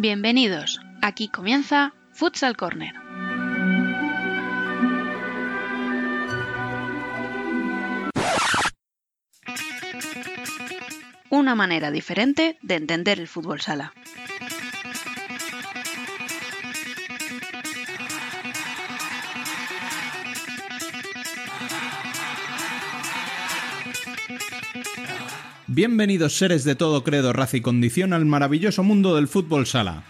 Bienvenidos, aquí comienza Futsal Corner. Una manera diferente de entender el fútbol sala. Bienvenidos seres de todo credo, raza y condición al maravilloso mundo del fútbol sala.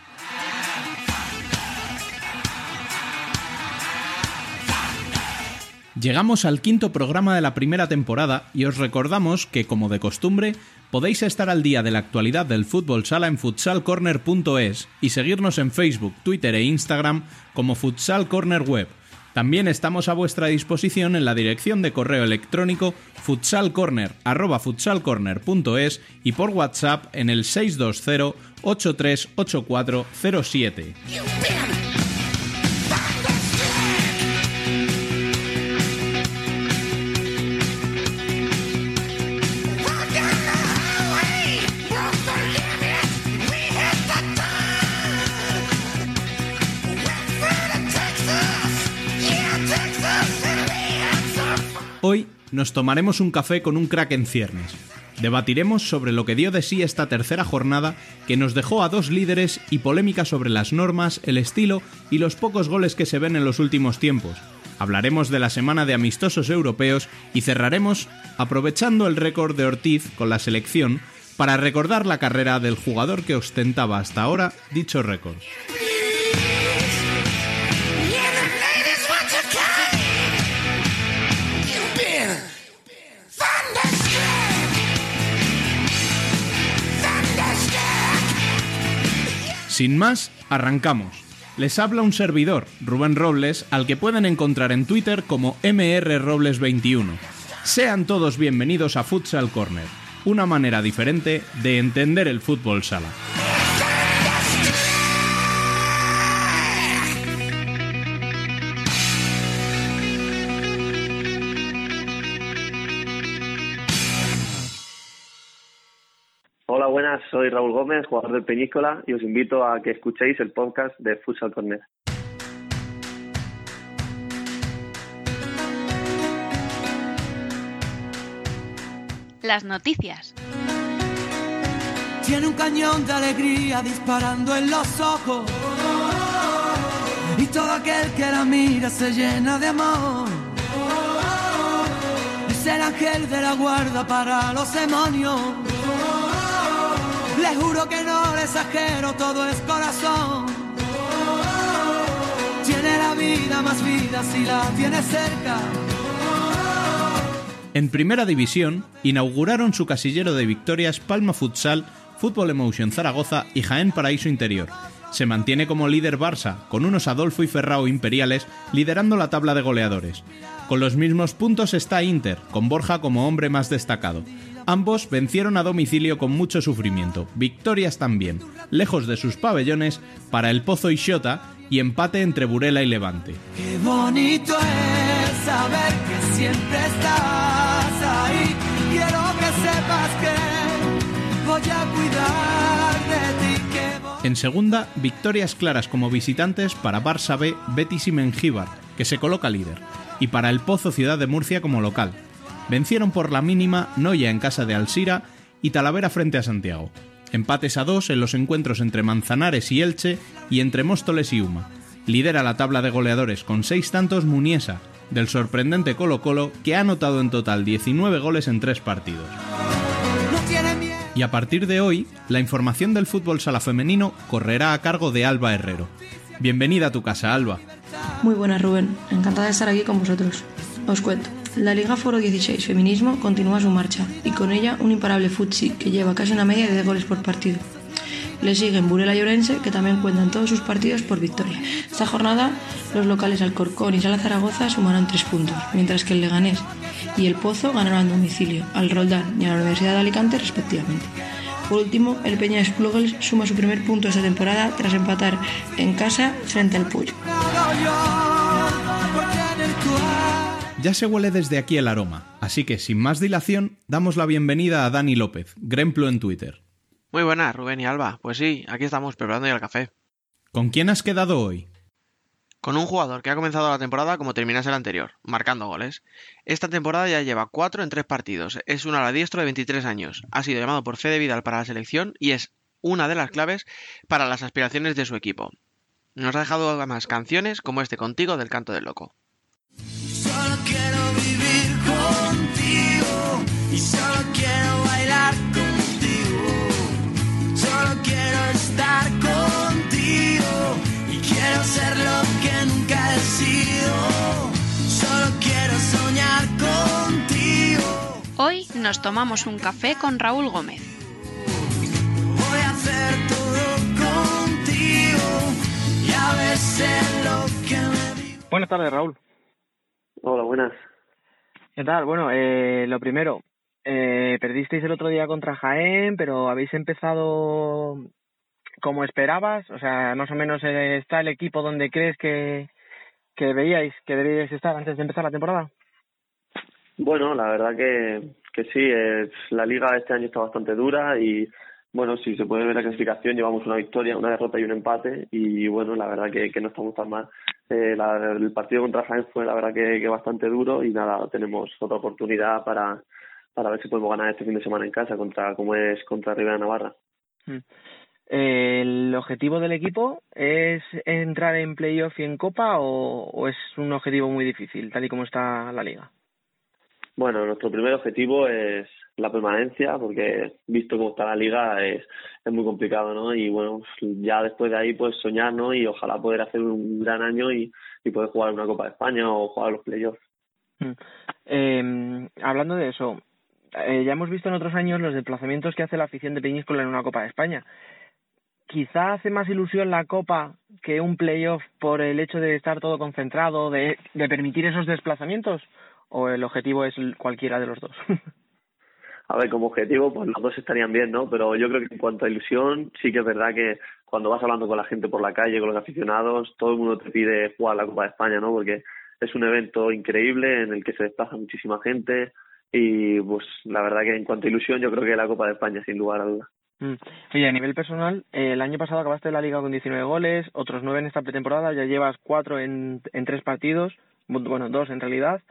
Llegamos al quinto programa de la primera temporada y os recordamos que, como de costumbre, podéis estar al día de la actualidad del fútbol sala en futsalcorner.es y seguirnos en Facebook, Twitter e Instagram como Futsal Corner Web. También estamos a vuestra disposición en la dirección de correo electrónico futsalcorner@futsalcorner.es y por WhatsApp en el 620 838407. Nos tomaremos un café con un crack en ciernes. Debatiremos sobre lo que dio de sí esta tercera jornada que nos dejó a dos líderes y polémica sobre las normas, el estilo y los pocos goles que se ven en los últimos tiempos. Hablaremos de la semana de amistosos europeos y cerraremos aprovechando el récord de Ortiz con la selección para recordar la carrera del jugador que ostentaba hasta ahora dicho récord. Sin más, arrancamos. Les habla un servidor, Rubén Robles, al que pueden encontrar en Twitter como mrrobles21. Sean todos bienvenidos a Futsal Corner, una manera diferente de entender el fútbol sala. Soy Raúl Gómez, jugador del Peñíscola, y os invito a que escuchéis el podcast de Futsal Corner. Las noticias. Tiene un cañón de alegría disparando en los ojos. Y todo aquel que la mira se llena de amor. Es el ángel de la guarda para los demonios. Le juro que no le exagero, todo es corazón. Tiene la vida más vida si la tiene cerca. En primera división, inauguraron su casillero de victorias Palma Futsal, Fútbol Emotion Zaragoza y Jaén Paraíso Interior. Se mantiene como líder Barça, con unos Adolfo y Ferrao imperiales liderando la tabla de goleadores. Con los mismos puntos está Inter, con Borja como hombre más destacado. Ambos vencieron a domicilio con mucho sufrimiento, victorias también, lejos de sus pabellones, para el Pozo y Xota y empate entre Burela y Levante. Qué bonito es saber que siempre estás ahí. Quiero que sepas que voy a cuidar de ti. Que voy... En segunda, victorias claras como visitantes para Barça B, Betis y Mengíbar, que se coloca líder, y para el Pozo Ciudad de Murcia como local. Vencieron por la mínima Noya en casa de Alsira y Talavera frente a Santiago. Empates a dos en los encuentros entre Manzanares y Elche y entre Móstoles y Uma. Lidera la tabla de goleadores con seis tantos Muniesa, del sorprendente Colo Colo que ha anotado en total 19 goles en tres partidos. Y a partir de hoy, la información del fútbol sala femenino correrá a cargo de Alba Herrero. Bienvenida a tu casa, Alba. Muy buenas, Rubén. Encantada de estar aquí con vosotros. Os cuento. La Liga Foro 16 Feminismo continúa su marcha y con ella un imparable futsi que lleva casi una media de 10 goles por partido. Le siguen Burela y Orense, que también cuentan todos sus partidos por victoria. Esta jornada, los locales Alcorcón y Sala Zaragoza sumaron 3 puntos, mientras que el Leganés y el Pozo ganaron domicilio, al Roldán y a la Universidad de Alicante respectivamente. Por último, el Peña Splugels suma su primer punto esta temporada tras empatar en casa frente al Puyo. Ya se huele desde aquí el aroma, así que sin más dilación, damos la bienvenida a Dani López, Gremplo en Twitter. Muy buenas, Rubén y Alba. Pues sí, aquí estamos preparando ya el café. ¿Con quién has quedado hoy? Con un jugador que ha comenzado la temporada como terminase el anterior, marcando goles. Esta temporada ya lleva cuatro en tres partidos. Es un ala diestro de 23 años. Ha sido llamado por Fede Vidal para la selección y es una de las claves para las aspiraciones de su equipo. Nos ha dejado además canciones como este Contigo del Canto del Loco. Quiero vivir contigo y solo quiero bailar contigo. Solo quiero estar contigo y quiero ser lo que nunca he sido. Solo quiero soñar contigo. Hoy nos tomamos un café con Raúl Gómez. Voy a hacer todo contigo y a veces lo que me. Buenas tardes, Raúl. Hola, buenas. ¿Qué tal? Bueno, eh, lo primero, eh, perdisteis el otro día contra Jaén, pero habéis empezado como esperabas, o sea, más o menos eh, está el equipo donde crees que, que veíais que deberíais estar antes de empezar la temporada. Bueno, la verdad que, que sí, eh, la liga este año está bastante dura y bueno, si se puede ver la clasificación, llevamos una victoria, una derrota y un empate y bueno, la verdad que, que no estamos tan mal. Eh, la- el partido contra Jaén fue la verdad que, bastante duro y nada, tenemos otra oportunidad para, para ver si podemos ganar este fin de semana en casa contra como es contra Rivera Navarra. Mm. ¿El objetivo del equipo es entrar en playoff y en Copa o es un objetivo muy difícil, tal y como está la liga? Bueno, nuestro primer objetivo es la permanencia, porque visto cómo está la liga es, es muy complicado, ¿no? Y bueno, ya después de ahí pues soñar, ¿no? Y ojalá poder hacer un gran año y, y poder jugar una Copa de España o jugar los playoffs. Eh, hablando de eso, eh, ya hemos visto en otros años los desplazamientos que hace la afición de Peñíscola en una Copa de España. Quizá hace más ilusión la Copa que un playoff por el hecho de estar todo concentrado, de, de permitir esos desplazamientos, o el objetivo es cualquiera de los dos. A ver, como objetivo, pues los dos estarían bien, ¿no? Pero yo creo que en cuanto a ilusión, sí que es verdad que cuando vas hablando con la gente por la calle, con los aficionados, todo el mundo te pide jugar la Copa de España, ¿no? Porque es un evento increíble en el que se desplaza muchísima gente y pues la verdad que en cuanto a ilusión yo creo que la Copa de España sin lugar a dudas. Mm. Oye, a nivel personal, eh, el año pasado acabaste la liga con 19 goles, otros 9 en esta pretemporada, ya llevas 4 en, en 3 partidos, bu- bueno, 2 en realidad.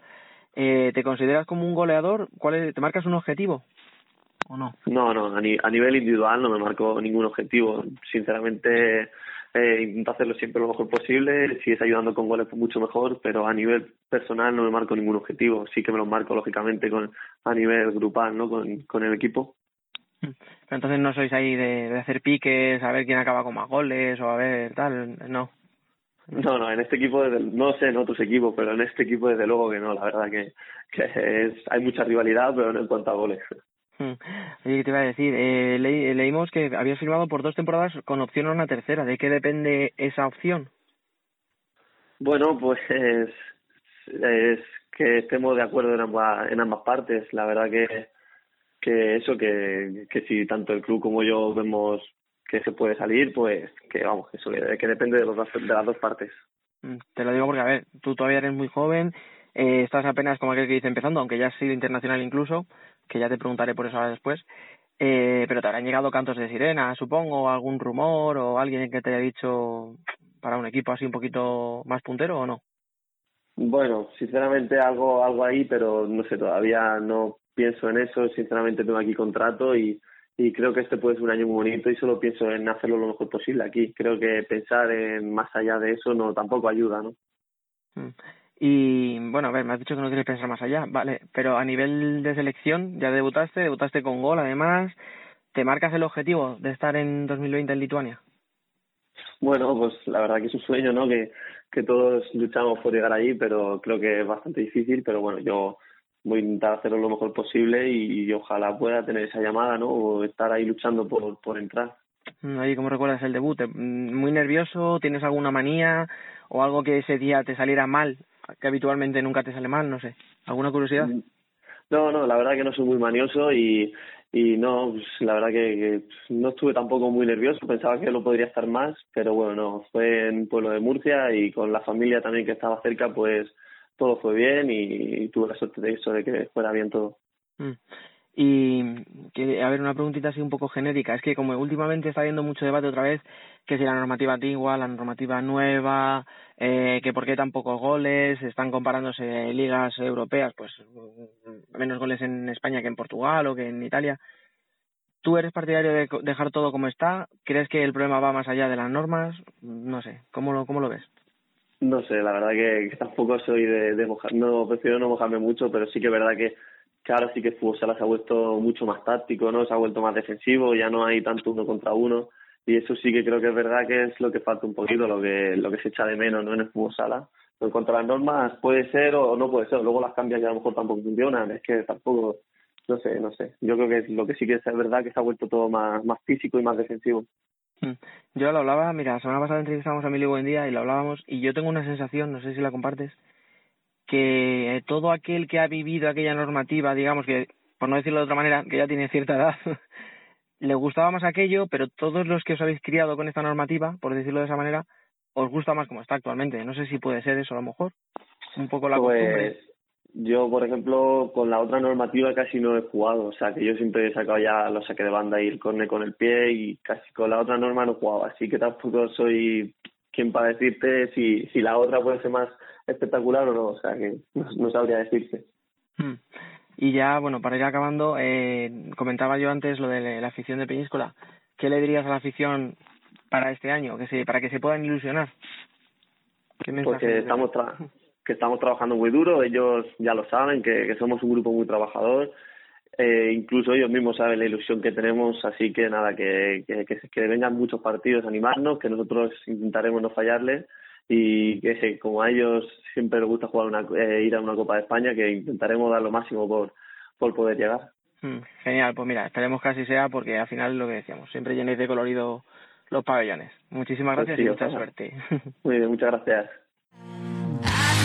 Eh, ¿Te consideras como un goleador? ¿Cuál es, ¿Te marcas un objetivo o no? No, no, a, ni- a nivel individual no me marco ningún objetivo. Sinceramente, eh, intento hacerlo siempre lo mejor posible. Si es ayudando con goles, pues mucho mejor, pero a nivel personal no me marco ningún objetivo. Sí que me los marco, lógicamente, con a nivel grupal, ¿no? Con, con el equipo. Pero entonces no sois ahí de, de hacer piques, a ver quién acaba con más goles o a ver tal, no. No, no, en este equipo, desde, no sé en otros equipos, pero en este equipo desde luego que no. La verdad que, que es, hay mucha rivalidad, pero no en cuanto a goles. Mm. Oye, ¿qué te iba a decir? Eh, leí- leímos que habías firmado por dos temporadas con opción a una tercera. ¿De qué depende esa opción? Bueno, pues es, es que estemos de acuerdo en ambas, en ambas partes. La verdad que, que eso, que, que si tanto el club como yo vemos que se puede salir, pues que vamos, que eso que, depende de, los, de las dos partes. Mm, Te lo digo porque, a ver, tú todavía eres muy joven, eh, estás apenas como aquel que dice empezando, aunque ya has sido internacional incluso, que ya te preguntaré por eso ahora después. Eh, pero te habrán llegado cantos de sirena, supongo, algún rumor o alguien que te haya dicho para un equipo así un poquito más puntero o no. Bueno, sinceramente algo, algo ahí, pero no sé, todavía no pienso en eso. Sinceramente tengo aquí contrato y, y creo que este puede ser un año muy bonito y solo pienso en hacerlo lo mejor posible aquí. Creo que pensar en más allá de eso no tampoco ayuda, ¿no? Mm. Y bueno, a ver, me has dicho que no quieres pensar más allá, vale, pero a nivel de selección ya debutaste, debutaste con gol además, ¿te marcas el objetivo de estar en 2020 en Lituania? Bueno, pues la verdad que es un sueño, ¿no? Que, que todos luchamos por llegar allí, pero creo que es bastante difícil. Pero bueno, yo voy a intentar hacerlo lo mejor posible y, ojalá pueda tener esa llamada, ¿no? O estar ahí luchando por, por entrar. Mm, Ahí, ¿cómo recuerdas el debut? Mm, ¿Muy nervioso? ¿Tienes alguna manía? ¿O algo que ese día te saliera mal? Que habitualmente nunca te sale mal, no sé. ¿Alguna curiosidad? No, no, la verdad que no soy muy manioso y, y no, pues, la verdad que, que no estuve tampoco muy nervioso, pensaba que lo podría estar más, pero bueno, no, fue en pueblo de Murcia y con la familia también que estaba cerca, pues todo fue bien y, tuve la suerte de eso, de que fuera bien todo. Mm. ¿Y que, a ver, una preguntita así un poco genérica. Es que como últimamente está habiendo mucho debate otra vez, que si la normativa antigua, la normativa nueva, eh, que por qué tan pocos goles, están comparándose ligas europeas, pues menos goles en España que en Portugal o que en Italia. ¿Tú eres partidario de dejar todo como está? ¿Crees que el problema va más allá de las normas? No sé, ¿cómo lo, cómo lo ves? No sé, la verdad que, tampoco soy de, de mojar, no, prefiero no mojarme mucho, pero sí que es verdad que, ahora sí que fútbol se ha vuelto mucho más táctico, ¿no? Se ha vuelto más defensivo, ya no hay tanto uno contra uno, y eso sí que creo que es verdad que es lo que falta un poquito, lo que, lo que se echa de menos, ¿no? En el fútbol sala. En cuanto las normas, puede ser o no puede ser, luego las cambias y a lo mejor tampoco funcionan, es que tampoco, no sé, no sé. Yo creo que lo que sí que es verdad que se ha vuelto todo más, más físico y más defensivo. Mm. Yo lo hablaba, mira, la semana pasada entrevistamos a Emilio Buendía y lo hablábamos y yo tengo una sensación, no sé si la compartes, que todo aquel que ha vivido aquella normativa, digamos que, por no decirlo de otra manera, que ya tiene cierta edad, le gustaba más aquello, pero todos los que os habéis criado con esta normativa, por decirlo de esa manera, os gusta más como está actualmente. No sé si puede ser eso a lo mejor. Un poco la pues, costumbre. Yo, por ejemplo, con la otra normativa casi no he jugado. O sea, que yo siempre he sacado ya los saques de banda y el córner con el pie y casi con la otra norma no he jugado. Así que tampoco soy quien para decirte si, si la otra puede ser más espectacular o no. O sea, que no, sabría decirte. Hmm. Y ya, bueno, para ir acabando, eh, comentaba yo antes lo de la afición de Peñíscola. ¿Qué le dirías a la afición para este año, que se, para que se puedan ilusionar? Porque estamos, que estamos trabajando muy duro, ellos ya lo saben, que, somos un grupo muy trabajador, eh, incluso ellos mismos saben la ilusión que tenemos, así que nada, que, que, que, vengan muchos partidos a animarnos, que nosotros intentaremos no fallarles y que como a ellos siempre les gusta jugar una, eh, ir a una Copa de España, que intentaremos dar lo máximo por, por poder llegar. Mm, genial, pues mira, esperemos que así sea porque al final lo que decíamos, siempre llenéis de colorido los pabellones. Muchísimas pues gracias y mucha suerte. Muy bien, muchas gracias.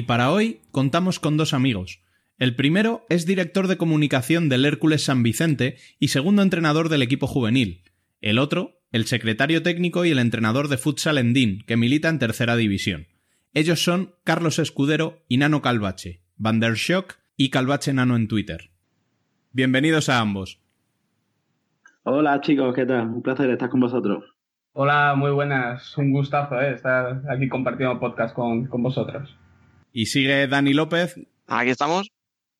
Y para hoy contamos con dos amigos. El primero es director de comunicación del Hércules San Vicente y segundo entrenador del equipo juvenil. El otro, el secretario técnico y el entrenador de futsal Endín, que milita en tercera división. Ellos son Carlos Escudero y Nano Calvache, Van der Schock y Calvache Nano en Twitter. Bienvenidos a ambos. Hola chicos, ¿qué tal? Un placer estar con vosotros. Hola, muy buenas. Un gustazo ¿eh? estar aquí compartiendo podcast con, con vosotros. Y sigue Dani López. Aquí estamos.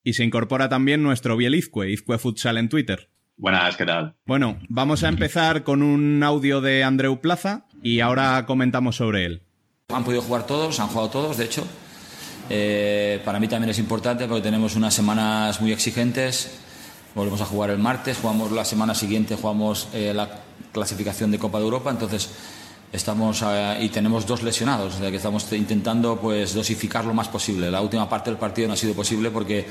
Y se incorpora también nuestro Bielizque, Izcue Futsal en Twitter. Buenas, ¿qué tal? Bueno, vamos a empezar con un audio de Andreu Plaza y ahora comentamos sobre él. Han podido jugar todos, han jugado todos, de hecho. Eh, para mí también es importante porque tenemos unas semanas muy exigentes. Volvemos a jugar el martes, jugamos la semana siguiente, jugamos eh, la clasificación de Copa de Europa, entonces estamos eh, y tenemos dos lesionados, o que estamos intentando pues dosificar lo más posible. La última parte del partido no ha sido posible porque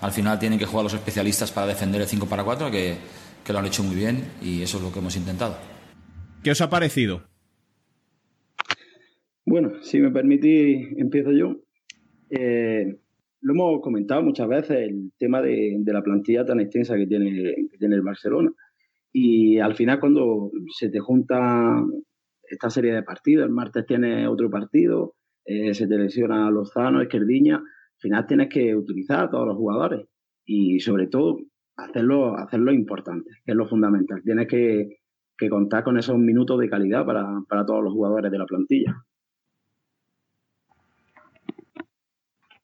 al final tienen que jugar los especialistas para defender el 5 para 4, que, que lo han hecho muy bien y eso es lo que hemos intentado. ¿Qué os ha parecido? Bueno, si me permitís, empiezo yo. Eh, lo hemos comentado muchas veces, el tema de, de, la plantilla tan extensa que tiene, que tiene el Barcelona. Y al final, cuando se te junta esta serie de partidos. El martes tiene otro partido, eh, se te lesiona Lozano, Esquerdiña. Al final tienes que utilizar a todos los jugadores y sobre todo hacerlo, hacerlo importante, que es lo fundamental. Tienes que, contar con esos minutos de calidad para, todos los jugadores de la plantilla.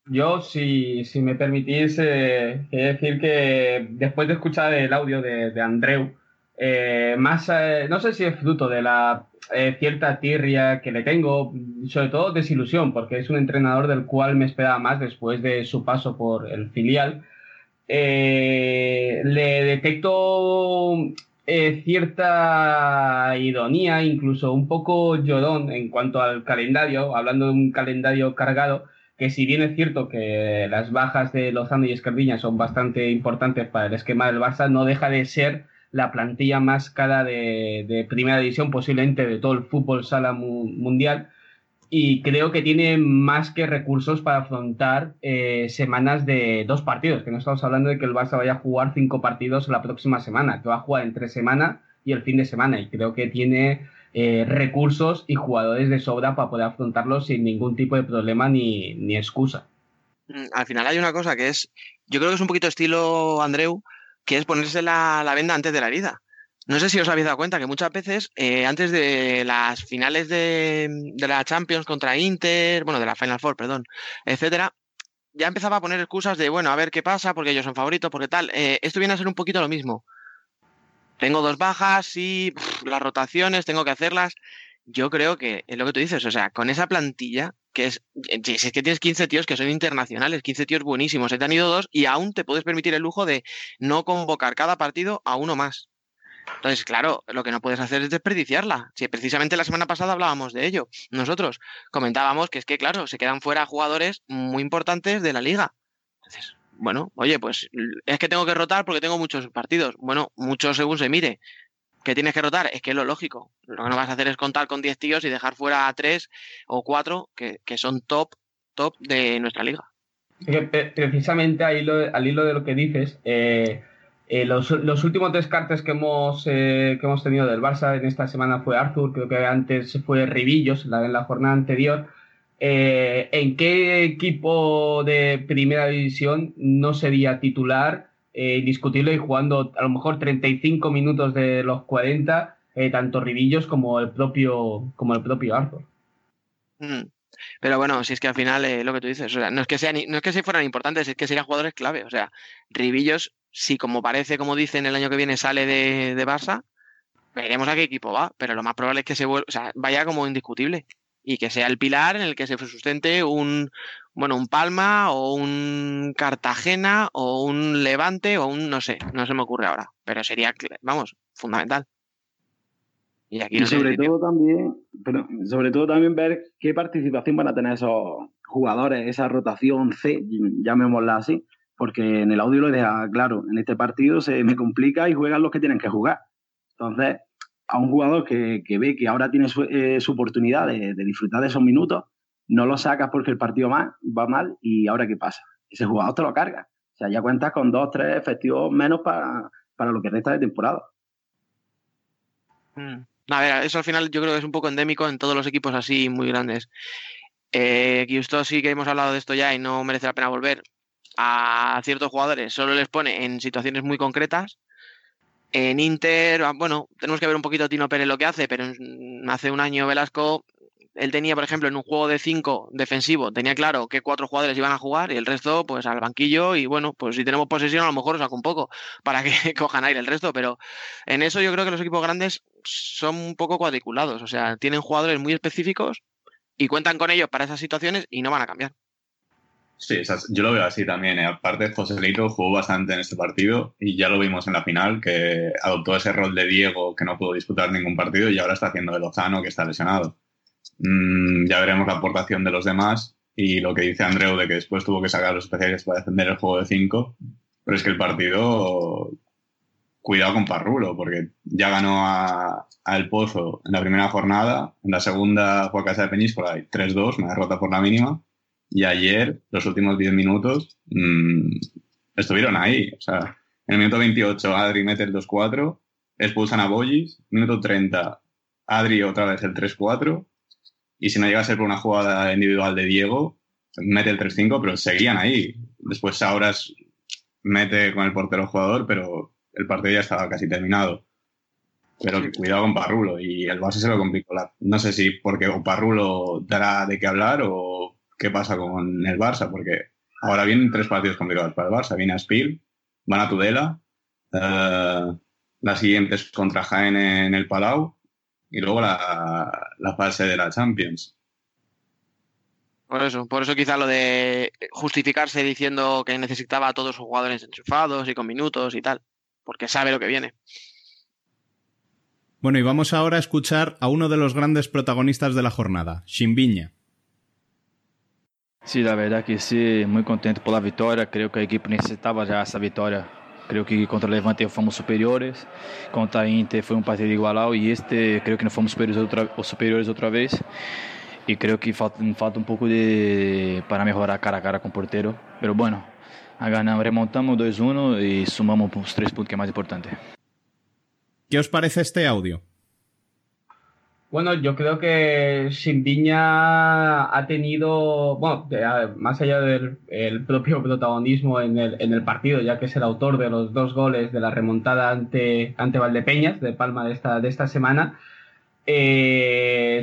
Yo, si, si me permitís, eh, decir que después de escuchar el audio de, Andreu, eh, más, eh, no sé si es fruto de la eh, cierta tirria que le tengo, sobre todo desilusión, porque es un entrenador del cual me esperaba más después de su paso por el filial. Eh, le detecto eh, cierta ironía, incluso un poco llorón en cuanto al calendario, hablando de un calendario cargado, que si bien es cierto que las bajas de Lozano y Escardiña son bastante importantes para el esquema del Barça, no deja de ser la plantilla más cara de, primera división, posiblemente de todo el fútbol sala mundial. Y creo que tiene más que recursos para afrontar eh, semanas de dos partidos, que no estamos hablando de que el Barça vaya a jugar cinco partidos la próxima semana, que va a jugar entre semana y el fin de semana. Y creo que tiene eh, recursos y jugadores de sobra para poder afrontarlo sin ningún tipo de problema ni, ni excusa. Mm, al final hay una cosa que es, yo creo que es un poquito estilo Andreu, que es ponerse la, venda antes de la herida. No sé si os habéis dado cuenta que muchas veces, eh, antes de las finales de, la Champions contra Inter, bueno, de la Final Four, perdón, etcétera, ya empezaba a poner excusas de, bueno, a ver qué pasa, porque ellos son favoritos, porque tal. Eh, esto viene a ser un poquito lo mismo. Tengo dos bajas y las rotaciones, tengo que hacerlas. Yo creo que es lo que tú dices, o sea, con esa plantilla, que es, si es que tienes 15 tíos que son internacionales, 15 tíos buenísimos, se te han ido dos y aún te puedes permitir el lujo de no convocar cada partido a uno más. Entonces, claro, lo que no puedes hacer es desperdiciarla. Si precisamente la semana pasada hablábamos de ello, nosotros comentábamos que es que, claro, se quedan fuera jugadores muy importantes de la liga. Entonces, bueno, oye, pues es que tengo que rotar porque tengo muchos partidos. Bueno, muchos según se mire que tienes que rotar, es que es lo lógico. Lo que no vas a hacer es contar con 10 tíos y dejar fuera a 3 o 4 que, son top, top de nuestra liga. Precisamente al hilo, al hilo de lo que dices, eh, eh, los, últimos descartes que hemos, eh, que hemos tenido del Barça en esta semana fue Arthur, creo que antes fue Ribillos la, en la jornada anterior. ¿En qué equipo de primera división no sería titular eh, y jugando a lo mejor 35 minutos de los 40, eh, tanto Ribillos como el propio, como el propio Arthur. Mm. Pero bueno, si es que al final eh, lo que tú dices, no es que sean, no es que se fueran importantes, es que serían jugadores clave. O sea, Ribillos, si como parece, como dicen, el año que viene sale de, de Barça, veremos a qué equipo va, pero lo más probable es que se vuelva, o sea, vaya como indiscutible y que sea el pilar en el que se sustente un, bueno, un Palma o un Cartagena o un Levante o un, no sé, no se me ocurre ahora, pero sería, vamos, fundamental. Y aquí sobre todo también, pero sobre todo también ver qué participación van a tener esos jugadores, esa rotación C, llamémosla así, porque en el audio lo deja claro, en este partido se me complica y juegan los que tienen que jugar. Entonces, a un jugador que, ve que ahora tiene su, eh, oportunidad de, disfrutar de esos minutos, no lo sacas porque el partido va mal y ahora qué pasa. Ese jugador te lo carga. O sea, ya cuentas con dos, tres efectivos menos para, lo que resta de temporada. Mm. A ver, eso al final yo creo que es un poco endémico en todos los equipos así muy grandes. Eh, esto sí que hemos hablado de esto ya y no merece la pena volver. A ciertos jugadores solo les pone en situaciones muy concretas en Inter, ah, bueno, tenemos que ver un poquito a Tino Pérez lo que hace, pero hace un año Velasco, él tenía, por ejemplo, en un juego de cinco defensivo, tenía claro que cuatro jugadores iban a jugar y el resto, pues al banquillo. Y bueno, pues si tenemos posesión, a lo mejor saco un poco para que cojan aire el resto. Pero en eso yo creo que los equipos grandes son un poco cuadriculados, o sea, tienen jugadores muy específicos y cuentan con ellos para esas situaciones y no van a cambiar. Sí, yo lo veo así también. ¿eh? Aparte, José Leito jugó bastante en este partido y ya lo vimos en la final, que adoptó ese rol de Diego que no pudo disputar ningún partido y ahora está haciendo de Lozano que está lesionado. Mm, ya veremos la aportación de los demás y lo que dice Andreu de que después tuvo que sacar los especiales para defender el juego de 5. Pero es que el partido, cuidado con Parrulo, porque ya ganó a, El Pozo en la primera jornada, en la segunda fue a casa de Peñíscola y 3-2, una derrota por la mínima y ayer, los últimos 10 minutos, mmm, estuvieron ahí. O sea, en el minuto 28, Adri mete el 2-4, expulsan a Bollis, minuto 30, Adri otra vez el 3-4, y si no llega a ser por una jugada individual de Diego, mete el 3-5, pero seguían ahí. Después ahora mete con el portero jugador, pero el partido ya estaba casi terminado. Pero cuidado con Parrulo y el base se lo complicó. No sé si porque Parrulo dará de qué hablar o qué pasa con el Barça, porque ahora vienen tres partidos complicados para el Barça. Viene a Spiel, van a Tudela, eh, la siguiente es contra Jaén en el Palau y luego la, fase de la Champions. Por eso, por eso quizá lo de justificarse diciendo que necesitaba a todos sus jugadores enchufados y con minutos y tal, porque sabe lo que viene. Bueno, y vamos ahora a escuchar a uno de los grandes protagonistas de la jornada, Shimbiña. Sí, la verdad que sí, muy contento por la victoria. Creo que el equipo necesitaba ya esa victoria Creio que contra o Levante fomos superiores, contra a Inter foi um partido igualado e este creio que não fomos superiores outra, superiores outra vez. E creio que falta, falta um pouco de para melhorar cara a cara com o porteiro. Mas bueno, ganamos, remontamos 2-1 e sumamos os três pontos que é mais importante. ¿Qué os parece este audio? Bueno, yo creo que Simbiña ha tenido, bueno, más allá del propio protagonismo en el, en el, partido, ya que es el autor de los dos goles de la remontada ante, ante Valdepeñas, de Palma de esta, de esta semana, eh,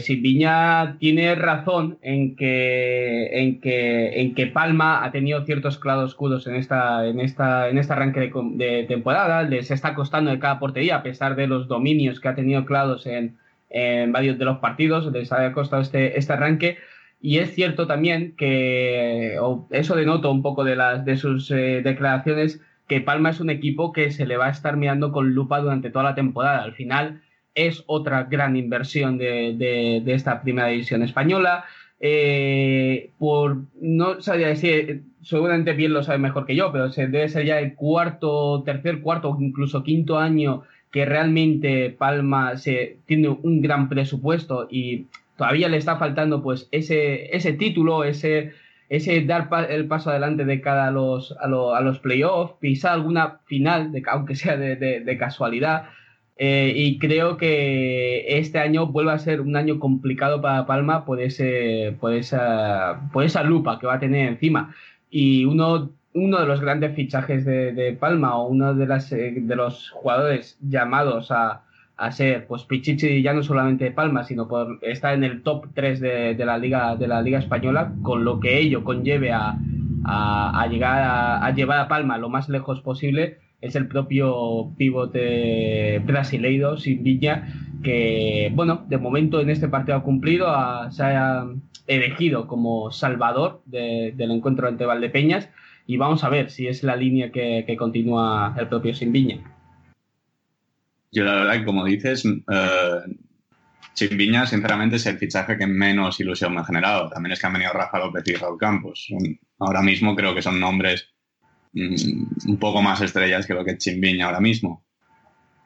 tiene razón en que, en, que, en que Palma ha tenido ciertos claroscuros en, esta, en, esta, en este arranque de, de temporada, les está costando de cada portería, a pesar de los dominios que ha tenido claros en en varios de los partidos, les ha costado este, este arranque. Y es cierto también que, eso denoto un poco de, las, de sus eh, declaraciones, que Palma es un equipo que se le va a estar mirando con lupa durante toda la temporada. Al final es otra gran inversión de, de, esta primera división española. Eh, por, no sabía decir, seguramente bien lo sabe mejor que yo, pero se debe ser ya el cuarto, tercer, cuarto, incluso quinto año que realmente Palma se, tiene un gran presupuesto y todavía le está faltando pues ese, ese título, ese, ese dar el paso adelante de cara a los, a, los playoffs, pisar alguna final, de, aunque sea de, casualidad. Eh, y creo que este año vuelve a ser un año complicado para Palma por, ese, por, esa, por esa lupa que va a tener encima. Y uno uno de los grandes fichajes de, Palma o uno de, las, eh, de los jugadores llamados a, ser pues Pichichi ya no solamente de Palma, sino por estar en el top 3 de, la liga de la liga española, con lo que ello conlleve a, a, llegar a, llevar a Palma lo más lejos posible, es el propio pivote brasileiro sin Viña, que bueno, de momento en este partido ha cumplido, se ha elegido como salvador del encuentro ante Valdepeñas y vamos a ver si es la línea que, continúa el propio Simbiña. Yo la verdad que como dices, eh, Simbiña sinceramente es el fichaje que menos ilusión me ha generado. También es que han venido Rafa López y Raúl Campos. Ahora mismo creo que son nombres mm, un poco más estrellas que lo que es Chimbiña ahora mismo.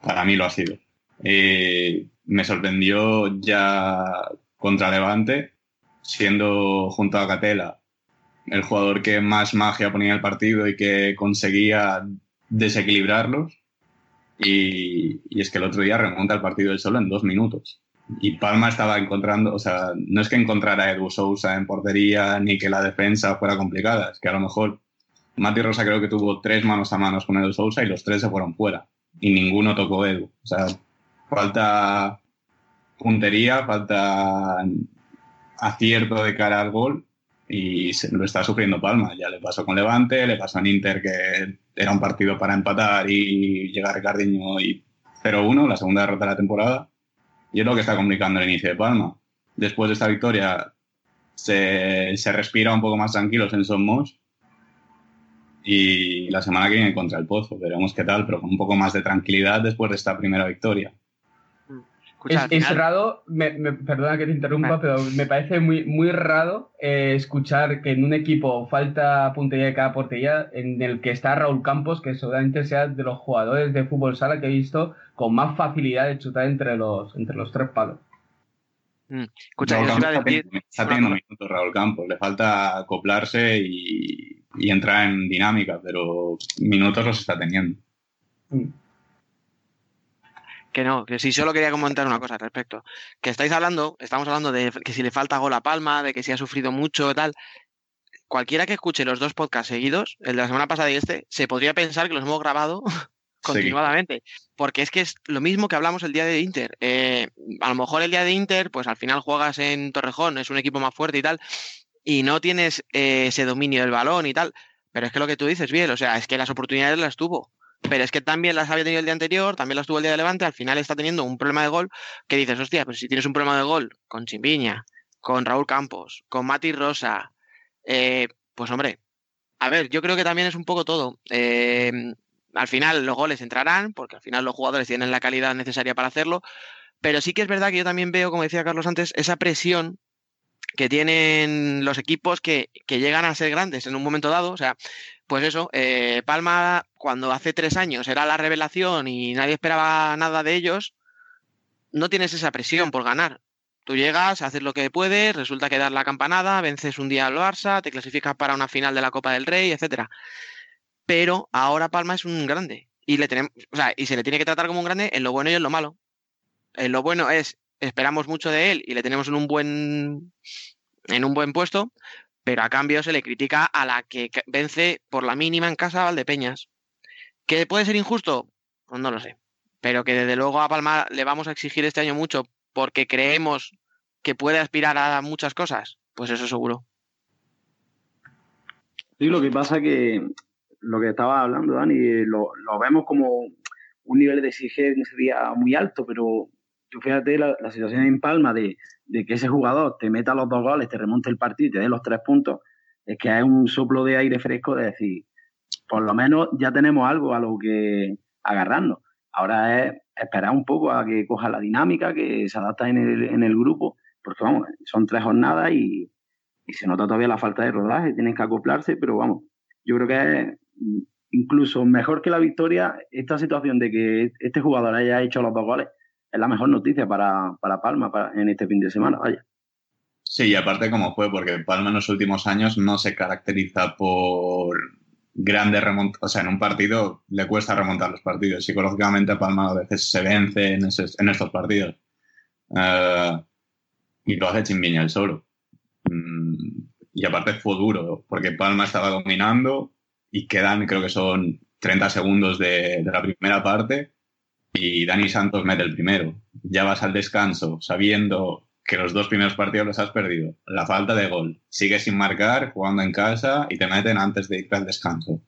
Para mí lo ha sido. me sorprendió ya contra Levante, siendo junto a Catela el jugador que más magia ponía en el partido y que conseguía desequilibrarlos. Y, es que el otro día remonta el partido del solo en dos minutos. Y Palma estaba encontrando, o sea, no es que encontrara a Edu Sousa en portería ni que la defensa fuera complicada, es que a lo mejor Mati Rosa creo que tuvo tres manos a manos con Edu Sousa y los tres se fueron fuera. Y ninguno tocó Edu. O sea, falta puntería, falta acierto de cara al gol y se, lo está sufriendo Palma. Ya le pasó con Levante, le pasó en Inter que era un partido para empatar y llega Ricardiño y 0-1, la segunda derrota de la temporada. Y es lo que está complicando el inicio de Palma. Después de esta victoria se, se respira un poco más tranquilos en Somos y la semana que viene contra el Pozo. Veremos qué tal, pero con un poco más de tranquilidad después de esta primera victoria es, raro, me, perdona que te interrumpa, pero me parece muy, muy raro eh, escuchar que en un equipo falta puntería de cada portería, en el que está Raúl Campos, que seguramente sea de los jugadores de fútbol sala que he visto con más facilidad de chutar entre los, entre los tres palos. Mm. Escucha, está, teniendo, minutos Raúl Campos, le falta acoplarse y, entrar en dinámica, pero minutos los está teniendo. Mm. Que no, que sí, solo quería comentar una cosa al respecto. Que estáis hablando, estamos hablando de que si le falta gol a Palma, de que si ha sufrido mucho tal. Cualquiera que escuche los dos podcasts seguidos, el de la semana pasada y este, se podría pensar que los hemos grabado continuadamente. Porque es que es lo mismo que hablamos el día de Inter. Eh, a lo mejor el día de Inter, pues al final juegas en Torrejón, es un equipo más fuerte y tal, y no tienes eh, ese dominio del balón y tal. Pero es que lo que tú dices, bien, o sea, es que las oportunidades las tuvo pero es que también las había tenido el día anterior, también las tuvo el día de Levante, al final está teniendo un problema de gol que dices, hostia, pues si tienes un problema de gol con Chimbiña, con Raúl Campos, con Mati Rosa, eh, pues hombre, a ver, yo creo que también es un poco todo. Eh, al final los goles entrarán, porque al final los jugadores tienen la calidad necesaria para hacerlo, pero sí que es verdad que yo también veo, como decía Carlos antes, esa presión que tienen los equipos que, que, llegan a ser grandes en un momento dado. O sea, pues eso, eh, Palma cuando hace tres años era la revelación y nadie esperaba nada de ellos, no tienes esa presión por ganar. Tú llegas, haces lo que puedes, resulta que das la campanada, vences un día al Barça, te clasificas para una final de la Copa del Rey, etcétera. Pero ahora Palma es un grande y le tenemos, o sea, y se le tiene que tratar como un grande en lo bueno y en lo malo. En lo bueno es esperamos mucho de él y le tenemos en un buen en un buen puesto, pero a cambio se le critica a la que vence por la mínima en casa a Valdepeñas. ¿Que puede ser injusto? Pues no lo sé. Pero que desde luego a Palma le vamos a exigir este año mucho porque creemos que puede aspirar a muchas cosas, pues eso seguro. Sí, lo que pasa que lo que estaba hablando, Dani, lo, vemos como un nivel de exigencia muy alto, pero tú fíjate la, situación en Palma de, que ese jugador te meta los dos goles, te remonte el partido y te dé los tres puntos, es que hay un soplo de aire fresco de decir, por lo menos ya tenemos algo a lo que agarrarnos. Ahora es esperar un poco a que coja la dinámica, que se adapta en el, en el grupo, porque vamos, son tres jornadas y, y se nota todavía la falta de rodaje, tienen que acoplarse, pero vamos, yo creo que es incluso mejor que la victoria, esta situación de que este jugador haya hecho los dos goles es la mejor noticia para, Palma en este fin de semana, vaya. Sí, y aparte como fue, porque Palma en los últimos años no se caracteriza por grandes remontas, o sea, en un partido le cuesta remontar los partidos. Psicológicamente Palma a veces se vence en, estos partidos. Eh, y lo hace Chimbiña el solo. Mm, y aparte fue duro, porque Palma estaba dominando, y quedan, creo que son 30 segundos de, la primera parte y Dani Santos mete el primero. Ya vas al descanso sabiendo que los dos primeros partidos los has perdido. La falta de gol. Sigues sin marcar, jugando en casa y te meten antes de irte al descanso.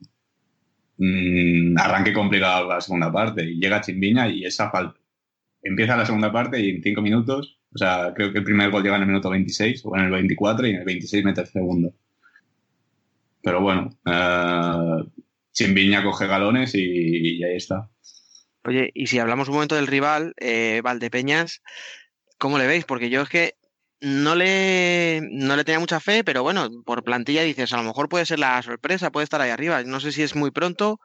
Mm, arranque complicado la segunda parte y llega Chimbiña y esa falta. Empieza la segunda parte y en cinco minutos, o sea, creo que el primer gol llega en el minuto 26 o en el 24 y en el 26 mete el segundo. Pero bueno, uh, Chimbiña coge galones y, ahí está. Oye, y si hablamos un momento del rival, eh, Valdepeñas, ¿cómo le veis? Porque yo es que no le, no le tenía mucha fe, pero bueno, por plantilla dices, a lo mejor puede ser la sorpresa, puede estar ahí arriba. No sé si es muy pronto,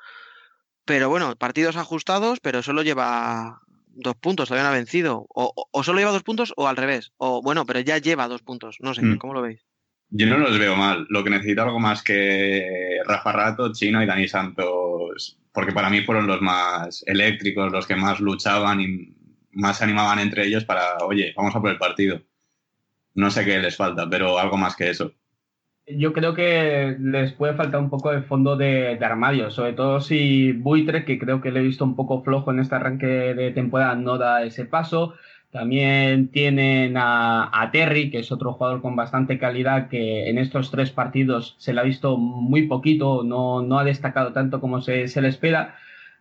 pero bueno, partidos ajustados, pero solo lleva dos puntos, todavía no ha vencido. O, solo lleva dos puntos o al revés. O bueno, pero ya lleva dos puntos. No sé, mm. ¿cómo lo veis? Yo no los veo mal. Lo que necesito algo más que Rafa Rato, Chino y Dani Santos, porque para mí fueron los más eléctricos, los que más luchaban y más se animaban entre ellos para, oye, vamos a por el partido. No sé qué les falta, pero algo más que eso. Yo creo que les puede faltar un poco de fondo de, de armario, sobre todo si Buitre, que creo que le he visto un poco flojo en este arranque de temporada, no da ese paso. También tienen a, Terry, que es otro jugador con bastante calidad, que en estos tres partidos se le ha visto muy poquito, no, no ha destacado tanto como se, le espera.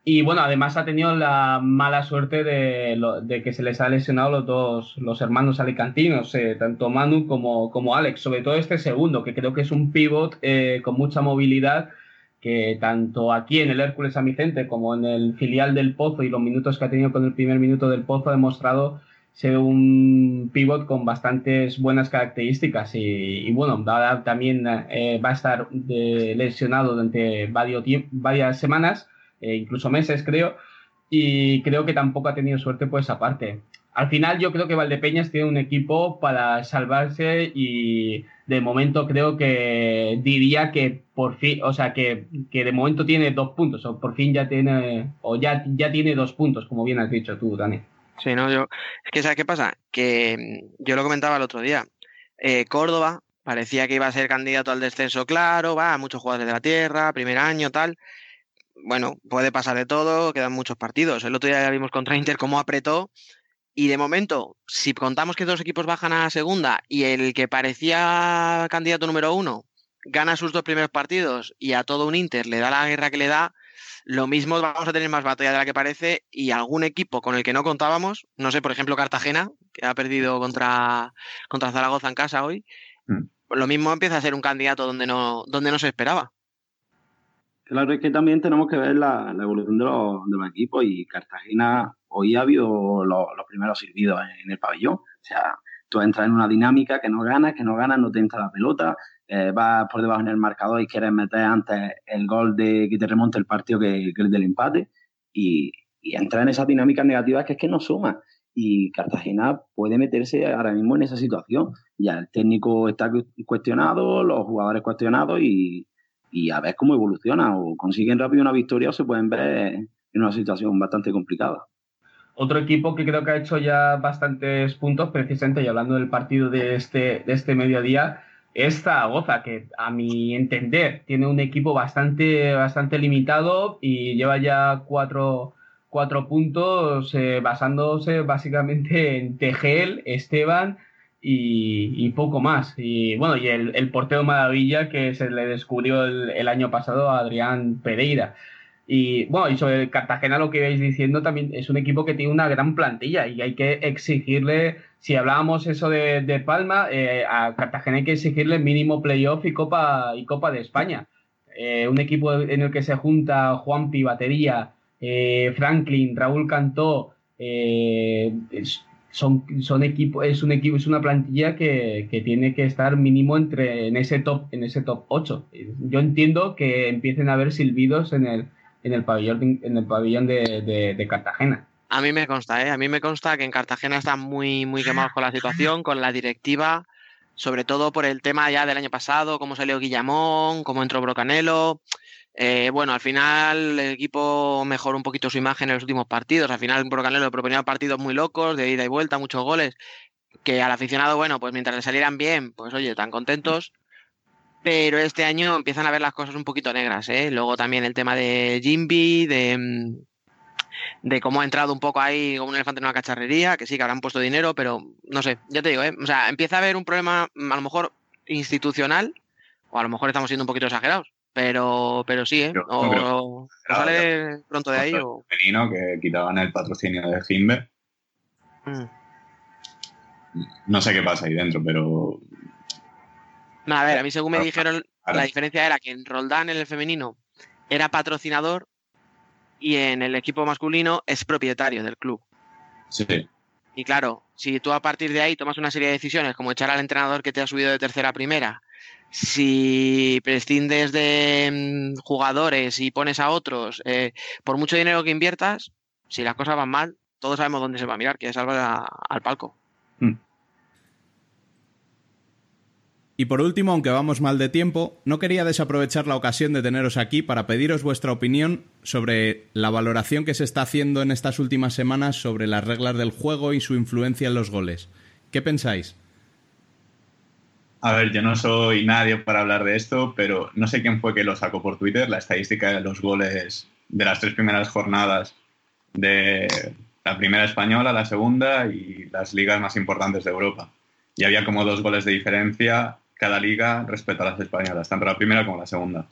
Y bueno, además ha tenido la mala suerte de, que se les ha lesionado los dos, los hermanos alicantinos, eh, tanto Manu como, como Alex, sobre todo este segundo, que creo que es un pivot eh, con mucha movilidad, que tanto aquí en el Hércules San Vicente como en el filial del Pozo y los minutos que ha tenido con el primer minuto del Pozo ha demostrado ser un pivot con bastantes buenas características y, bueno, también eh, va a estar lesionado durante varios varias semanas, eh, incluso meses creo, y creo que tampoco ha tenido suerte por esa parte. Al final yo creo que Valdepeñas tiene un equipo para salvarse y de momento creo que diría que por fin, o sea, que, que de momento tiene dos puntos, o por fin ya tiene, o ya, ya tiene dos puntos, como bien has dicho tú, Dani. Sí, no, yo. Es que, ¿sabes qué pasa? Que mm, yo lo comentaba el otro día. Eh, Córdoba parecía que iba a ser candidato al descenso, claro, va, muchos jugadores de la tierra, primer año, tal. Bueno, puede pasar de todo, quedan muchos partidos. El otro día ya vimos contra Inter cómo apretó. Y de momento, si contamos que dos equipos bajan a la segunda y el que parecía candidato número uno gana sus dos primeros partidos y a todo un Inter le da la guerra que le da, lo mismo vamos a tener más batalla de la que parece y algún equipo con el que no contábamos, no sé, por ejemplo Cartagena, que ha perdido contra, contra Zaragoza en casa hoy, mm. lo mismo empieza a ser un candidato donde no, donde no se esperaba. Claro, es que también tenemos que ver la, evolución de los, de los, equipos y Cartagena hoy ha habido los, primeros silbidos en, el pabellón. O sea, tú entras en una dinámica que no ganas, que no ganas, no te entra la pelota, eh, vas por debajo en el marcador y quieres meter antes el gol de que te remonte el partido que, el del empate y, y entrar en esas dinámicas negativas que es que no suma. Y Cartagena puede meterse ahora mismo en esa situación. Ya el técnico está cuestionado, los jugadores cuestionados y, y a ver cómo evoluciona. O consiguen rápido una victoria o se pueden ver en una situación bastante complicada. Otro equipo que creo que ha hecho ya bastantes puntos, precisamente, y hablando del partido de este, de este mediodía, es Zaragoza, que a mi entender tiene un equipo bastante, bastante limitado y lleva ya cuatro, cuatro puntos eh, basándose básicamente en Tegel, Esteban y, poco más. Y bueno, y el, el portero maravilla que se le descubrió el, el año pasado a Adrián Pereira. Y bueno, y sobre Cartagena lo que vais diciendo también es un equipo que tiene una gran plantilla y hay que exigirle, si hablábamos eso de, Palma, eh, a Cartagena hay que exigirle mínimo playoff y Copa, y Copa de España. Eh, un equipo en el que se junta Juan Batería, eh, Franklin, Raúl Cantó, son, son equipo, es un equipo, es una plantilla que, que, tiene que estar mínimo entre en ese top, en ese top 8. Yo entiendo que empiecen a haber silbidos en el en el pabellón, en el pabellón de, Cartagena. A mí me consta, ¿eh? A mí me consta que en Cartagena están muy, muy quemados con la situación, con la directiva, sobre todo por el tema ya del año pasado, cómo salió Guillamón, cómo entró Brocanelo. Eh, bueno, al final el equipo mejoró un poquito su imagen en los últimos partidos. Al final Brocanelo proponía partidos muy locos, de ida y vuelta, muchos goles, que al aficionado, bueno, pues mientras le salieran bien, pues oye, tan contentos pero este año empiezan a ver las cosas un poquito negras. ¿eh? Luego también el tema de Jimby, de, de cómo ha entrado un poco ahí como un elefante en una cacharrería, que sí, que habrán puesto dinero, pero no sé, ya te digo, ¿eh? o sea, empieza a haber un problema a lo mejor institucional, o a lo mejor estamos siendo un poquito exagerados, pero, pero sí, ¿eh? o, sale pronto de ahí. O... que quitaban el patrocinio de Jimbe. Mm. No sé qué pasa ahí dentro, pero a ver, a mí según me dijeron, la diferencia era que en Roldán, en el femenino, era patrocinador y en el equipo masculino es propietario del club. Sí. Y claro, si tú a partir de ahí tomas una serie de decisiones, como echar al entrenador que te ha subido de tercera a primera, si prescindes de mm, jugadores y pones a otros, eh, por mucho dinero que inviertas, si las cosas van mal, todos sabemos dónde se va a mirar, que es al, al palco. Y por último, aunque vamos mal de tiempo, no quería desaprovechar la ocasión de teneros aquí para pediros vuestra opinión sobre la valoración que se está haciendo en estas últimas semanas sobre las reglas del juego y su influencia en los goles. ¿Qué pensáis? A ver, yo no soy nadie para hablar de esto, pero no sé quién fue que lo sacó por Twitter, la estadística de los goles de las tres primeras jornadas de la primera española, la segunda y las ligas más importantes de Europa. Y había como dos goles de diferencia cada liga respecto a las españolas, tanto la primera como la segunda.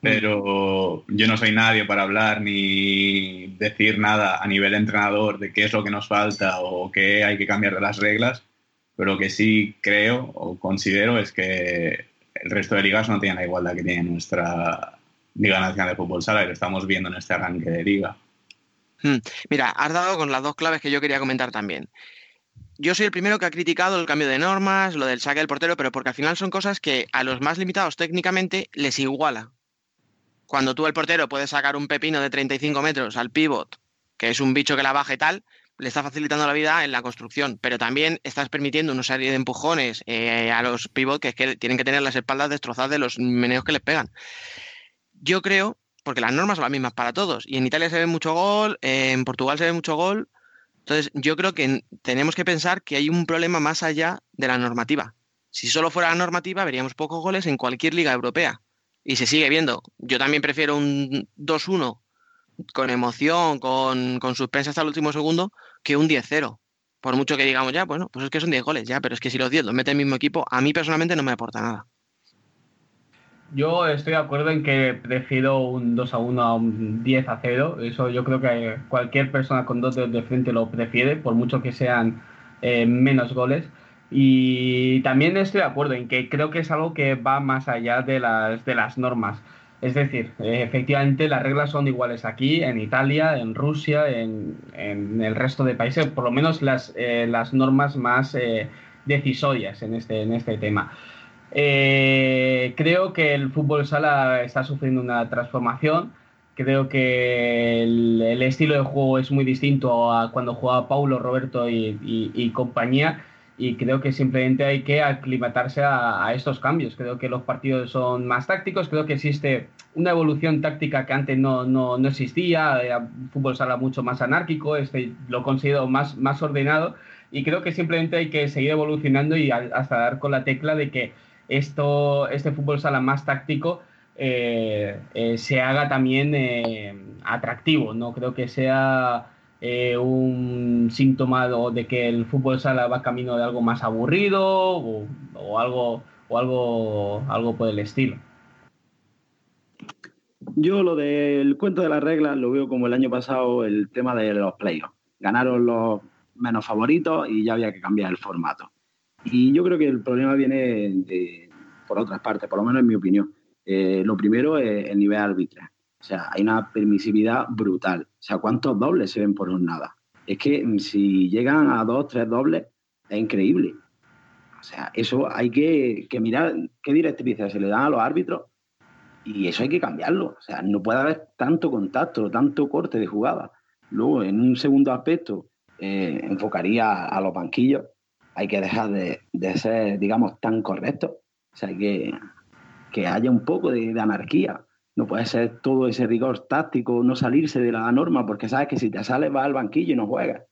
Pero yo no soy nadie para hablar ni decir nada a nivel entrenador de qué es lo que nos falta o qué hay que cambiar de las reglas, pero lo que sí creo o considero es que el resto de ligas no tienen la igualdad que tiene nuestra Liga Nacional de Fútbol Sala y lo estamos viendo en este arranque de liga. Hmm. Mira, has dado con las dos claves que yo quería comentar también yo soy el primero que ha criticado el cambio de normas, lo del saque del portero, pero porque al final son cosas que a los más limitados técnicamente les iguala. Cuando tú el portero puedes sacar un pepino de 35 metros al pivot, que es un bicho que la baja y tal, le está facilitando la vida en la construcción, pero también estás permitiendo una serie de empujones eh, a los pivot que, es que tienen que tener las espaldas destrozadas de los meneos que les pegan. Yo creo, porque las normas son las mismas para todos, y en Italia se ve mucho gol, en Portugal se ve mucho gol, entonces, yo creo que tenemos que pensar que hay un problema más allá de la normativa. Si solo fuera la normativa, veríamos pocos goles en cualquier liga europea. Y se sigue viendo. Yo también prefiero un 2-1 con emoción, con, con suspensa hasta el último segundo, que un 10-0. Por mucho que digamos ya, bueno, pues es que son 10 goles ya, pero es que si los 10 los mete el mismo equipo, a mí personalmente no me aporta nada. Yo estoy de acuerdo en que prefiero un 2 a 1 a un 10 a 0. Eso yo creo que cualquier persona con dos dedos de frente lo prefiere, por mucho que sean eh, menos goles. Y también estoy de acuerdo en que creo que es algo que va más allá de las, de las normas. Es decir, efectivamente las reglas son iguales aquí, en Italia, en Rusia, en, el resto de países, por lo menos las, eh, las normas más eh, decisorias en este, en este tema. Creo que el fútbol sala está sufriendo una transformación. Creo que el, estilo de juego es muy distinto a cuando jugaba Paulo, Roberto y compañía. Y creo que simplemente hay que aclimatarse a, estos cambios. Creo que los partidos son más tácticos, creo que existe una evolución táctica que antes no, no, no existía, era fútbol sala mucho más anárquico, este lo considero más, más ordenado. Y creo que simplemente hay que seguir evolucionando y hasta dar con la tecla de que esto, este fútbol sala más táctico eh, eh, se haga también eh, atractivo, no creo que sea un síntoma de que el fútbol sala va camino de algo más aburrido o, algo o algo algo por el estilo. Yo lo del cuento de las reglas lo veo como el año pasado el tema de los playoffs. Ganaron los menos favoritos y ya había que cambiar el formato. Y yo creo que el problema viene por otras partes, por lo menos en mi opinión. Eh, lo primero es el nivel arbitral. O sea, hay una permisividad brutal. O sea, ¿cuántos dobles se ven por nada? Es que mm, si llegan a dos, tres dobles, es increíble. O sea, eso hay que, mirar qué directrices se le dan a los árbitros y eso hay que cambiarlo. O sea, no puede haber tanto contacto, tanto corte de jugada. Luego, en un segundo aspecto, eh, enfocaría a los banquillos. Hay que dejar de, ser, digamos, tan correctos. O sea, que, que haya un poco de anarquía. No puede ser todo ese rigor táctico, no salirse de la norma, porque sabes que si te sales vas al banquillo y no juegas.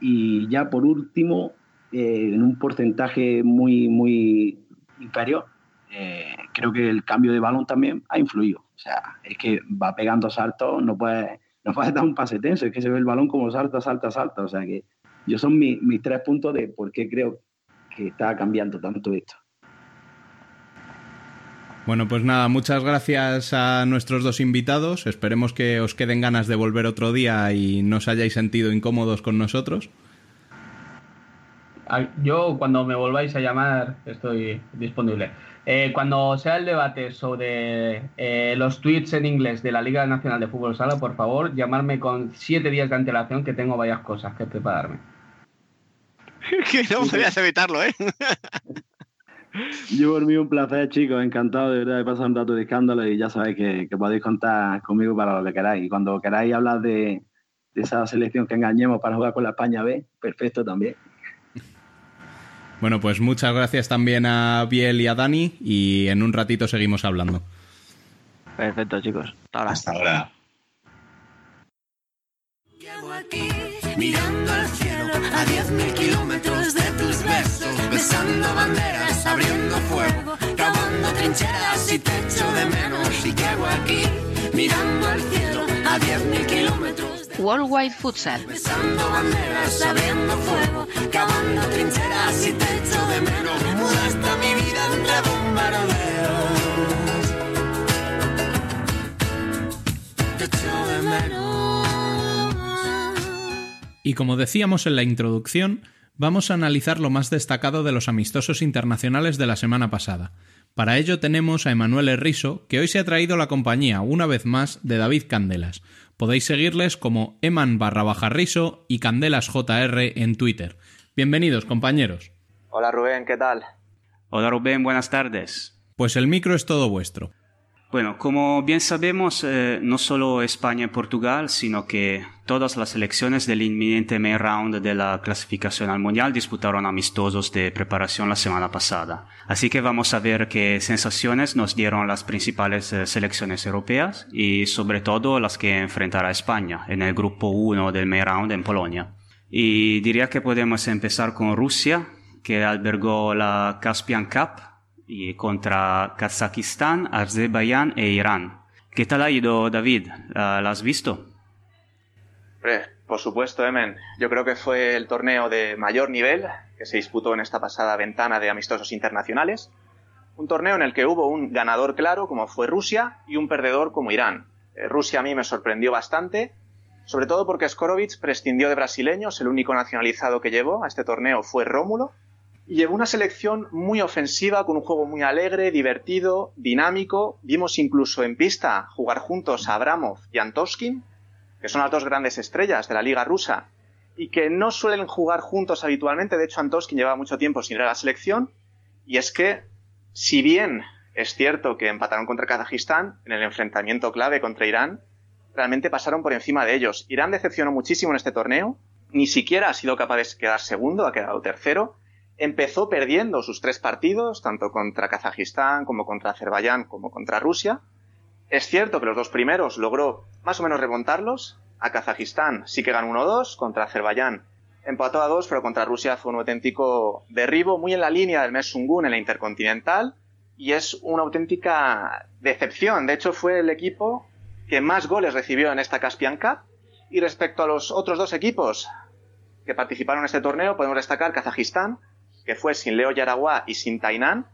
Y ya por último, eh, en un porcentaje muy, muy inferior, eh, creo que el cambio de balón también ha influido. O sea, es que va pegando saltos, no puede, no puede dar un pase tenso, es que se ve el balón como salta, salta, salta. O sea que yo son mis tres puntos de por qué creo que está cambiando tanto esto. Bueno, pues nada, muchas gracias a nuestros dos invitados. Esperemos que os queden ganas de volver otro día y no os hayáis sentido incómodos con nosotros. Yo, cuando me volváis a llamar, estoy disponible. Eh, cuando sea el debate sobre eh, los tweets en inglés de la Liga Nacional de Fútbol Sala, por favor, llamarme con siete días de antelación que tengo varias cosas que prepararme. que no podías evitarlo, ¿eh? Yo por mí un placer, chicos, encantado de verdad de pasar un rato de escándalo y ya sabéis que, podéis contar conmigo para lo que queráis. Y cuando queráis hablar de, esa selección que engañemos para jugar con la España B, perfecto también. Bueno, pues muchas gracias también a Biel y a Dani y en un ratito seguimos hablando. Perfecto, chicos. Hasta ahora. Mirando al cielo a 10.000 kilómetros de tus besos, besando banderas, abriendo fuego, cavando trincheras y te echo de menos. Y qué hago aquí, mirando al cielo a 10.000 kilómetros. De Worldwide Futsal. Besando banderas, abriendo fuego, cavando trincheras y te echo de menos. Mudaste mi vida entre bombardeos. Te echo de menos. Y como decíamos en la introducción, vamos a analizar lo más destacado de los amistosos internacionales de la semana pasada. Para ello tenemos a Emanuel Herriso, que hoy se ha traído la compañía, una vez más, de David Candelas. Podéis seguirles como eman barra baja riso y Candelas JR en Twitter. Bienvenidos, compañeros. Hola Rubén, ¿qué tal? Hola Rubén, buenas tardes. Pues el micro es todo vuestro. Bueno, como bien sabemos, eh, no solo España y Portugal, sino que todas las selecciones del inminente main round de la clasificación al Mundial disputaron amistosos de preparación la semana pasada. Así que vamos a ver qué sensaciones nos dieron las principales eh, selecciones europeas y sobre todo las que enfrentará España en el grupo 1 del main round en Polonia. Y diría que podemos empezar con Rusia, que albergó la Caspian Cup y contra Kazajistán, Azerbaiyán e Irán. ¿Qué tal ha ido, David? ¿La has visto? por supuesto, Emen. Yo creo que fue el torneo de mayor nivel que se disputó en esta pasada ventana de amistosos internacionales. Un torneo en el que hubo un ganador claro, como fue Rusia, y un perdedor como Irán. Eh, Rusia a mí me sorprendió bastante, sobre todo porque Skorovic prescindió de brasileños, el único nacionalizado que llevó a este torneo fue Rómulo, llegó una selección muy ofensiva, con un juego muy alegre, divertido, dinámico. Vimos incluso en pista jugar juntos a Abramov y Antoskin, que son las dos grandes estrellas de la liga rusa, y que no suelen jugar juntos habitualmente. De hecho, Antoskin lleva mucho tiempo sin ir a la selección. Y es que, si bien es cierto que empataron contra Kazajistán en el enfrentamiento clave contra Irán, realmente pasaron por encima de ellos. Irán decepcionó muchísimo en este torneo, ni siquiera ha sido capaz de quedar segundo, ha quedado tercero. Empezó perdiendo sus tres partidos, tanto contra Kazajistán como contra Azerbaiyán como contra Rusia. Es cierto que los dos primeros logró más o menos remontarlos. A Kazajistán sí que ganó 1-2, contra Azerbaiyán empató a 2, pero contra Rusia fue un auténtico derribo, muy en la línea del Mes Sungun en la Intercontinental. Y es una auténtica decepción. De hecho, fue el equipo que más goles recibió en esta Caspian Cup. Y respecto a los otros dos equipos que participaron en este torneo, podemos destacar Kazajistán, que fue sin Leo Yaragua y sin Tainan,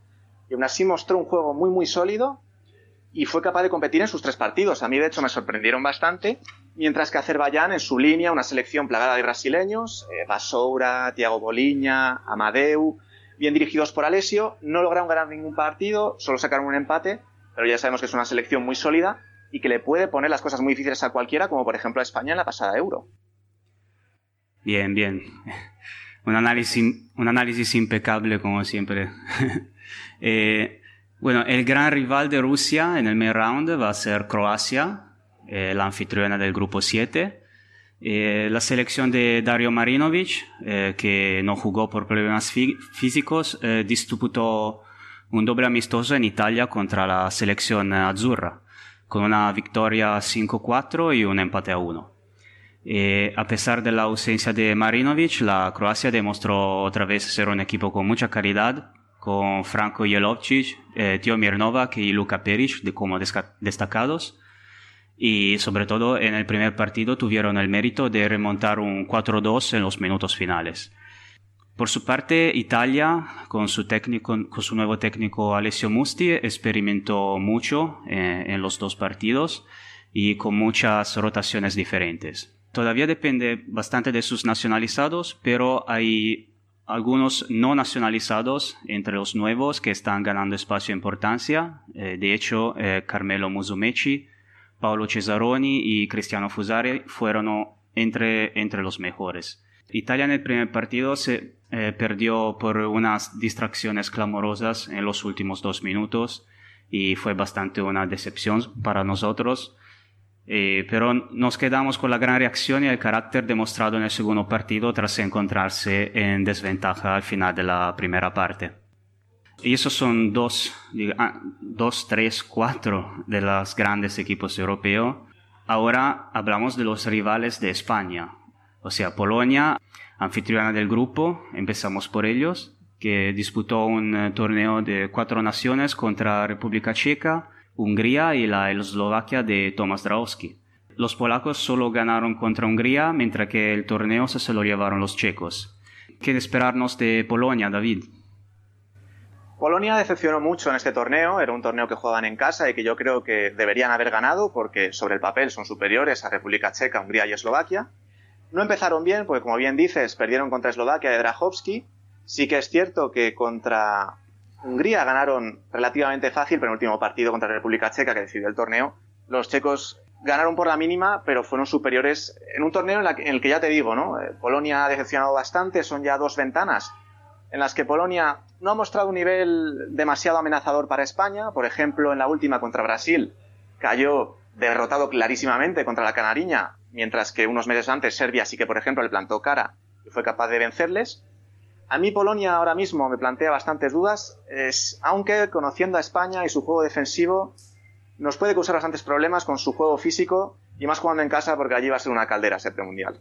y aún así mostró un juego muy muy sólido y fue capaz de competir en sus tres partidos. A mí de hecho me sorprendieron bastante, mientras que Azerbaiyán en su línea, una selección plagada de brasileños, eh, Basoura, Thiago Boliña, Amadeu, bien dirigidos por Alessio, no lograron ganar ningún partido, solo sacaron un empate, pero ya sabemos que es una selección muy sólida y que le puede poner las cosas muy difíciles a cualquiera, como por ejemplo a España en la pasada Euro. Bien, bien. Un análisis, un análisis impecable, como siempre. eh, bueno, el gran rival de Rusia en el main round va a ser Croacia, eh, la anfitriona del grupo 7. Eh, la selección de Dario Marinovic, eh, que no jugó por problemas fí físicos, disputó un doble amistoso en Italia contra la selección azzurra, con una victoria 5-4 y un empate a 1. Eh, a pesar de la ausencia de Marinovic, la Croacia demostró otra vez ser un equipo con mucha calidad, con Franco Jelovcic, eh, Tiomir y Luka Peric de como destacados. Y sobre todo en el primer partido tuvieron el mérito de remontar un 4-2 en los minutos finales. Por su parte, Italia, con su, técnico, con su nuevo técnico Alessio Musti, experimentó mucho eh, en los dos partidos y con muchas rotaciones diferentes. Todavía depende bastante de sus nacionalizados, pero hay algunos no nacionalizados entre los nuevos que están ganando espacio e importancia. Eh, de hecho, eh, Carmelo Musumeci, Paolo Cesaroni y Cristiano Fusari fueron entre, entre los mejores. Italia en el primer partido se eh, perdió por unas distracciones clamorosas en los últimos dos minutos y fue bastante una decepción para nosotros. Eh, pero nos quedamos con la gran reacción y el carácter demostrado en el segundo partido tras encontrarse en desventaja al final de la primera parte. Y esos son dos, ah, dos, tres, cuatro de los grandes equipos europeos. Ahora hablamos de los rivales de España. O sea, Polonia, anfitriona del grupo, empezamos por ellos, que disputó un eh, torneo de cuatro naciones contra República Checa, Hungría y la Eslovaquia de Tomasz Drauski. Los polacos solo ganaron contra Hungría, mientras que el torneo se lo llevaron los checos. ¿Qué esperarnos de Polonia, David? Polonia decepcionó mucho en este torneo, era un torneo que jugaban en casa y que yo creo que deberían haber ganado porque sobre el papel son superiores a República Checa, Hungría y Eslovaquia. No empezaron bien porque, como bien dices, perdieron contra Eslovaquia de Drahovski. Sí que es cierto que contra Hungría ganaron relativamente fácil, pero en el último partido contra la República Checa, que decidió el torneo, los checos ganaron por la mínima, pero fueron superiores en un torneo en, el que ya te digo, ¿no? Eh, Polonia ha decepcionado bastante, son ya dos ventanas en las que Polonia no ha mostrado un nivel demasiado amenazador para España. Por ejemplo, en la última contra Brasil cayó derrotado clarísimamente contra la Canariña, mientras que unos meses antes Serbia sí que, por ejemplo, le plantó cara y fue capaz de vencerles. A mí Polonia ahora mismo me plantea bastantes dudas, es, aunque conociendo a España y su juego defensivo, nos puede causar bastantes problemas con su juego físico y más jugando en casa porque allí va a ser una caldera ese mundial.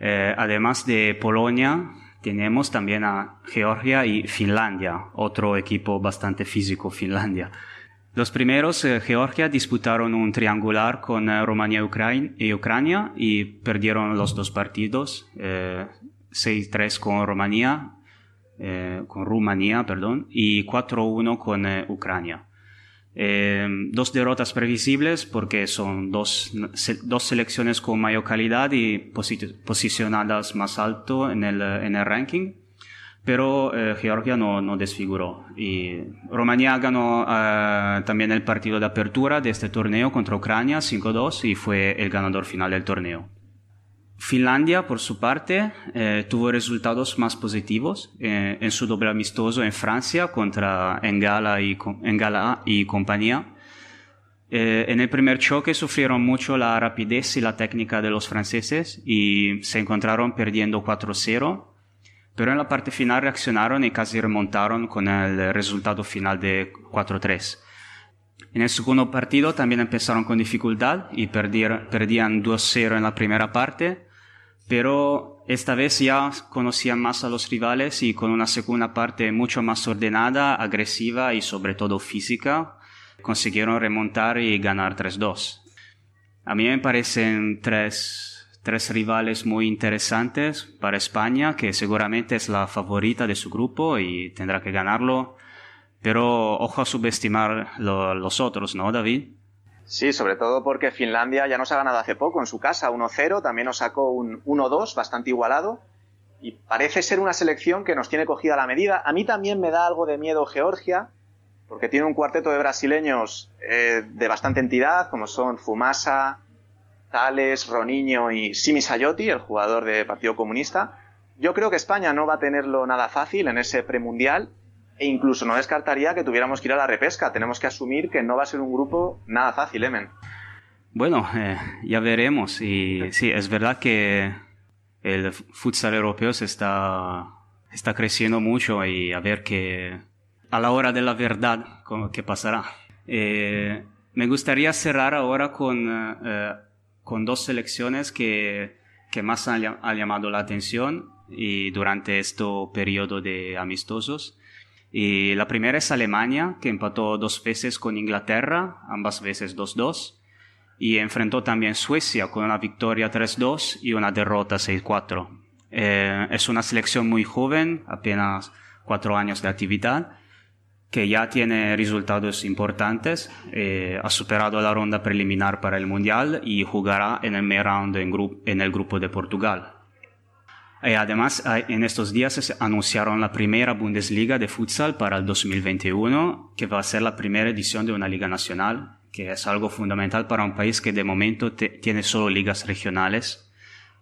Eh, además de Polonia, tenemos también a Georgia y Finlandia, otro equipo bastante físico, Finlandia. Los primeros, eh, Georgia, disputaron un triangular con eh, Rumanía y Ucrania y perdieron los dos partidos. 6-3 con Rumanía, eh, con Rumanía, perdón, y 4-1 con eh, Ucrania. Eh, dos derrotas previsibles porque son dos, dos selecciones con mayor calidad y posicionadas más alto en el, en el ranking. pero eh, Georgia no, no, desfiguró. Y Rumanía ganó eh, también el partido de apertura de este torneo contra Ucrania 5-2 y fue el ganador final del torneo. Finlandia, por su parte, eh, tuvo resultados más positivos eh, en su doble amistoso en Francia contra Engala y, Engala y compañía. Eh, en el primer choque sufrieron mucho la rapidez y la técnica de los franceses y se encontraron perdiendo 4-0, pero en la parte final reaccionaron y casi remontaron con el resultado final de 4-3. En el segundo partido también empezaron con dificultad y perdían 2-0 en la primera parte, pero esta vez ya conocían más a los rivales y con una segunda parte mucho más ordenada, agresiva y sobre todo física, consiguieron remontar y ganar 3-2. A mí me parecen tres rivales muy interesantes para España, que seguramente es la favorita de su grupo y tendrá que ganarlo pero ojo a subestimar los otros, ¿no, David? Sí, sobre todo porque Finlandia ya nos ha ganado hace poco en su casa, 1-0, también nos sacó un 1-2 bastante igualado y parece ser una selección que nos tiene cogida la medida. A mí también me da algo de miedo Georgia, porque tiene un cuarteto de brasileños eh, de bastante entidad, como son Fumasa, Tales, Roniño y Simi Sayotti, el jugador de Partido Comunista. Yo creo que España no va a tenerlo nada fácil en ese premundial e incluso no descartaría que tuviéramos que ir a la repesca. Tenemos que asumir que no va a ser un grupo nada fácil, Emen. Bueno, eh, ya veremos. Y sí, es verdad que el futsal europeo se está, está creciendo mucho y a ver qué a la hora de la verdad qué pasará. Eh, me gustaría cerrar ahora con, eh, con dos selecciones que, que más han, llamado la atención y durante este periodo de amistosos. Y la primera es Alemania, que empató dos veces con Inglaterra, ambas veces 2-2. Y enfrentó también Suecia con una victoria 3-2 y una derrota 6-4. Eh, es una selección muy joven, apenas cuatro años de actividad, que ya tiene resultados importantes. Eh, ha superado la ronda preliminar para el Mundial y jugará en el main round en, en el grupo de Portugal. Eh, además, en estos días se anunciaron la primera Bundesliga de futsal para el 2021, que va a ser la primera edición de una liga nacional, que es algo fundamental para un país que de momento tiene solo ligas regionales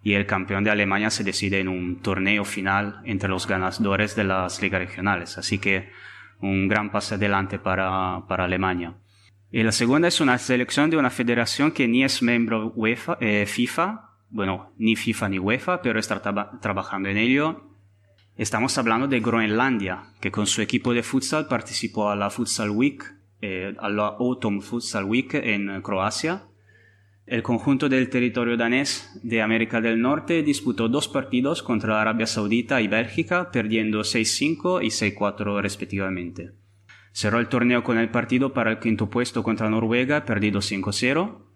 y el campeón de Alemania se decide en un torneo final entre los ganadores de las ligas regionales. Así que un gran paso adelante para, para Alemania. Y la segunda es una selección de una federación que ni es miembro UEFA, eh, FIFA, bueno, ni FIFA ni UEFA, pero está trabajando en ello. Estamos hablando de Groenlandia, que con su equipo de futsal participó a la Futsal Week, eh, a la Autumn Futsal Week en Croacia. El conjunto del territorio danés de América del Norte disputó dos partidos contra Arabia Saudita y Bélgica, perdiendo 6-5 y 6-4 respectivamente. Cerró el torneo con el partido para el quinto puesto contra Noruega, perdido 5-0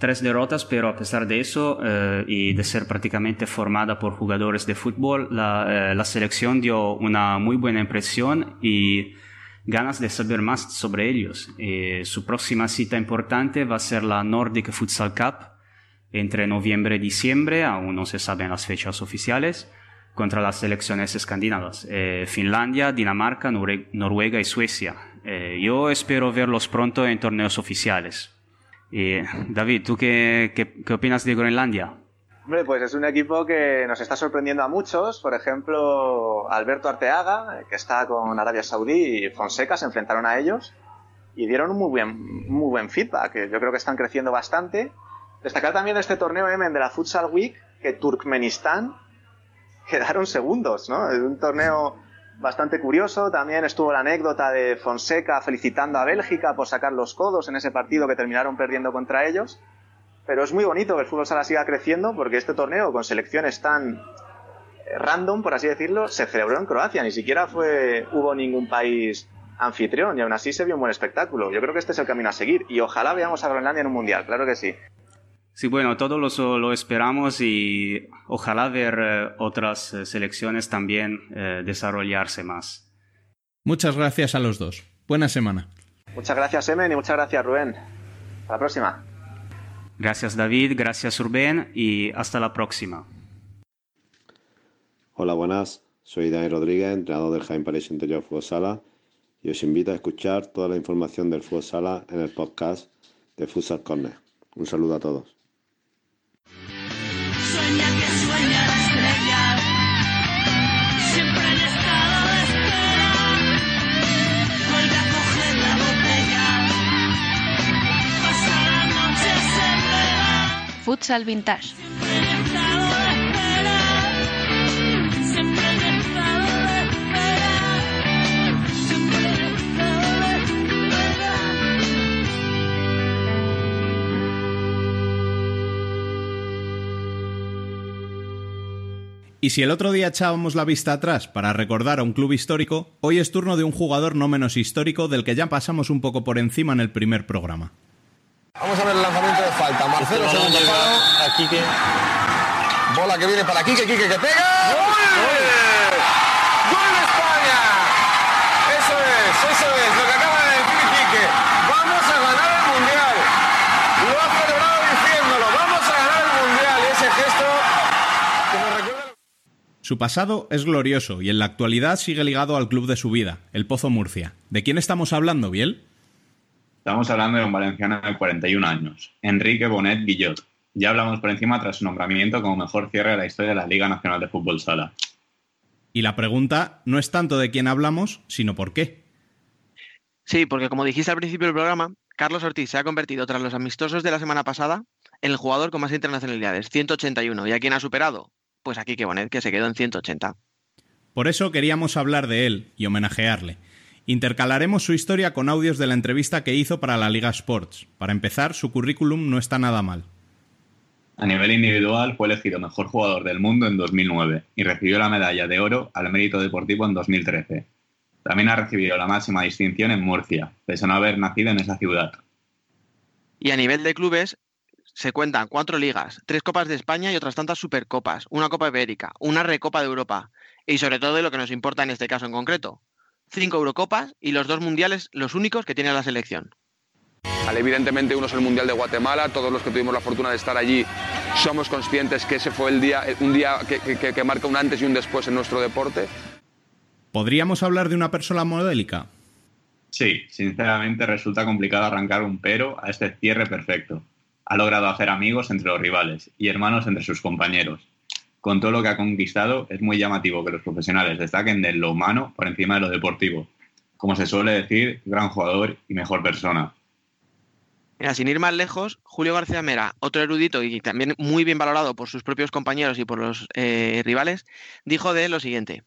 tres derrotas, pero a pesar de eso eh, y de ser prácticamente formada por jugadores de fútbol, la, eh, la, selección dio una muy buena impresión y ganas de saber más sobre ellos. Eh, su próxima cita importante va a ser la Nordic Futsal Cup entre noviembre y diciembre, aún no se saben las fechas oficiales, contra las selecciones escandinavas, Finlandia, Dinamarca, Noruega y Suecia. yo espero verlos pronto en torneos oficiales. Y, David, ¿tú qué, qué, opinas de Groenlandia? Hombre, pues es un equipo que nos está sorprendiendo a muchos. Por ejemplo, Alberto Arteaga, que está con Arabia Saudí, y Fonseca se enfrentaron a ellos y dieron un muy buen, muy buen feedback. Yo creo que están creciendo bastante. Destacar también este torneo de la Futsal Week, que Turkmenistán quedaron segundos, ¿no? Es un torneo bastante curioso. También estuvo la anécdota de Fonseca felicitando a Bélgica por sacar los codos en ese partido que terminaron perdiendo contra ellos. Pero es muy bonito que el fútbol sala siga creciendo porque este torneo, con selecciones tan eh, random, por así decirlo, se celebró en Croacia. Ni siquiera fue, hubo ningún país anfitrión y aún así se vio un buen espectáculo. Yo creo que este es el camino a seguir y ojalá veamos a Groenlandia en un mundial, claro que sí. Sí, bueno, todos lo, lo esperamos y ojalá ver eh, otras eh, selecciones también eh, desarrollarse más. Muchas gracias a los dos. Buena semana. Muchas gracias, Emen, y muchas gracias, Rubén. Hasta la próxima. Gracias, David. Gracias, Rubén. Y hasta la próxima. Hola, buenas. Soy Dani Rodríguez, entrenador del Jaime París Interior Fútbol Sala y os invito a escuchar toda la información del Fútbol Sala en el podcast de Futsal Corner. Un saludo a todos. Que sueña la estrella, siempre en estado de espera. Vuelve a coger la botella, pasa las noches en vela. Futsal Vintage. Y si el otro día echábamos la vista atrás para recordar a un club histórico, hoy es turno de un jugador no menos histórico del que ya pasamos un poco por encima en el primer programa. Vamos a ver el lanzamiento de falta. Marcelo Este segundo llega palo. a Quique. Bola que viene para Quique, Quique que pega. ¡Gol! ¡Gol de España! Eso es, eso es lo que acaba de decir Quique. Vamos a ganar el Mundial. Lo ha celebrado diciéndolo. Vamos a ganar el Mundial. Y ese gesto que nos recuerda... Su pasado es glorioso y en la actualidad sigue ligado al club de su vida, el Pozo Murcia. ¿De quién estamos hablando, Biel? Estamos hablando de un valenciano de 41 años, Enrique Bonet Guillot. Ya hablamos por encima tras su nombramiento como mejor cierre de la historia de la Liga Nacional de Fútbol Sala. Y la pregunta no es tanto de quién hablamos, sino por qué. Sí, porque como dijiste al principio del programa, Carlos Ortiz se ha convertido tras los amistosos de la semana pasada en el jugador con más internacionalidades, 181. ¿Y a quién ha superado? Pues a Quique Bonet, que se quedó en 180. Por eso queríamos hablar de él y homenajearle. Intercalaremos su historia con audios de la entrevista que hizo para la Liga Sports. Para empezar, su currículum no está nada mal. A nivel individual fue elegido mejor jugador del mundo en 2009 y recibió la medalla de oro al mérito deportivo en 2013. También ha recibido la máxima distinción en Murcia, pese a no haber nacido en esa ciudad. Y a nivel de clubes, se cuentan cuatro ligas, tres Copas de España y otras tantas Supercopas, una Copa Ibérica, una Recopa de Europa y sobre todo de lo que nos importa en este caso en concreto, cinco Eurocopas y los dos mundiales, los únicos que tiene la selección. Vale, Evidentemente uno es el Mundial de Guatemala, todos los que tuvimos la fortuna de estar allí somos conscientes que ese fue el día, un día que, que- que marca un antes y un después en nuestro deporte. ¿Podríamos hablar de una persona modélica? Sí, sinceramente resulta complicado arrancar un pero a este cierre perfecto. Ha logrado hacer amigos entre los rivales y hermanos entre sus compañeros. Con todo lo que ha conquistado, es muy llamativo que los profesionales destaquen de lo humano por encima de lo deportivo. Como se suele decir, gran jugador y mejor persona. Sin ir más lejos, Julio García Mera, otro erudito y también muy bien valorado por sus propios compañeros y por los eh, rivales, dijo de él lo siguiente.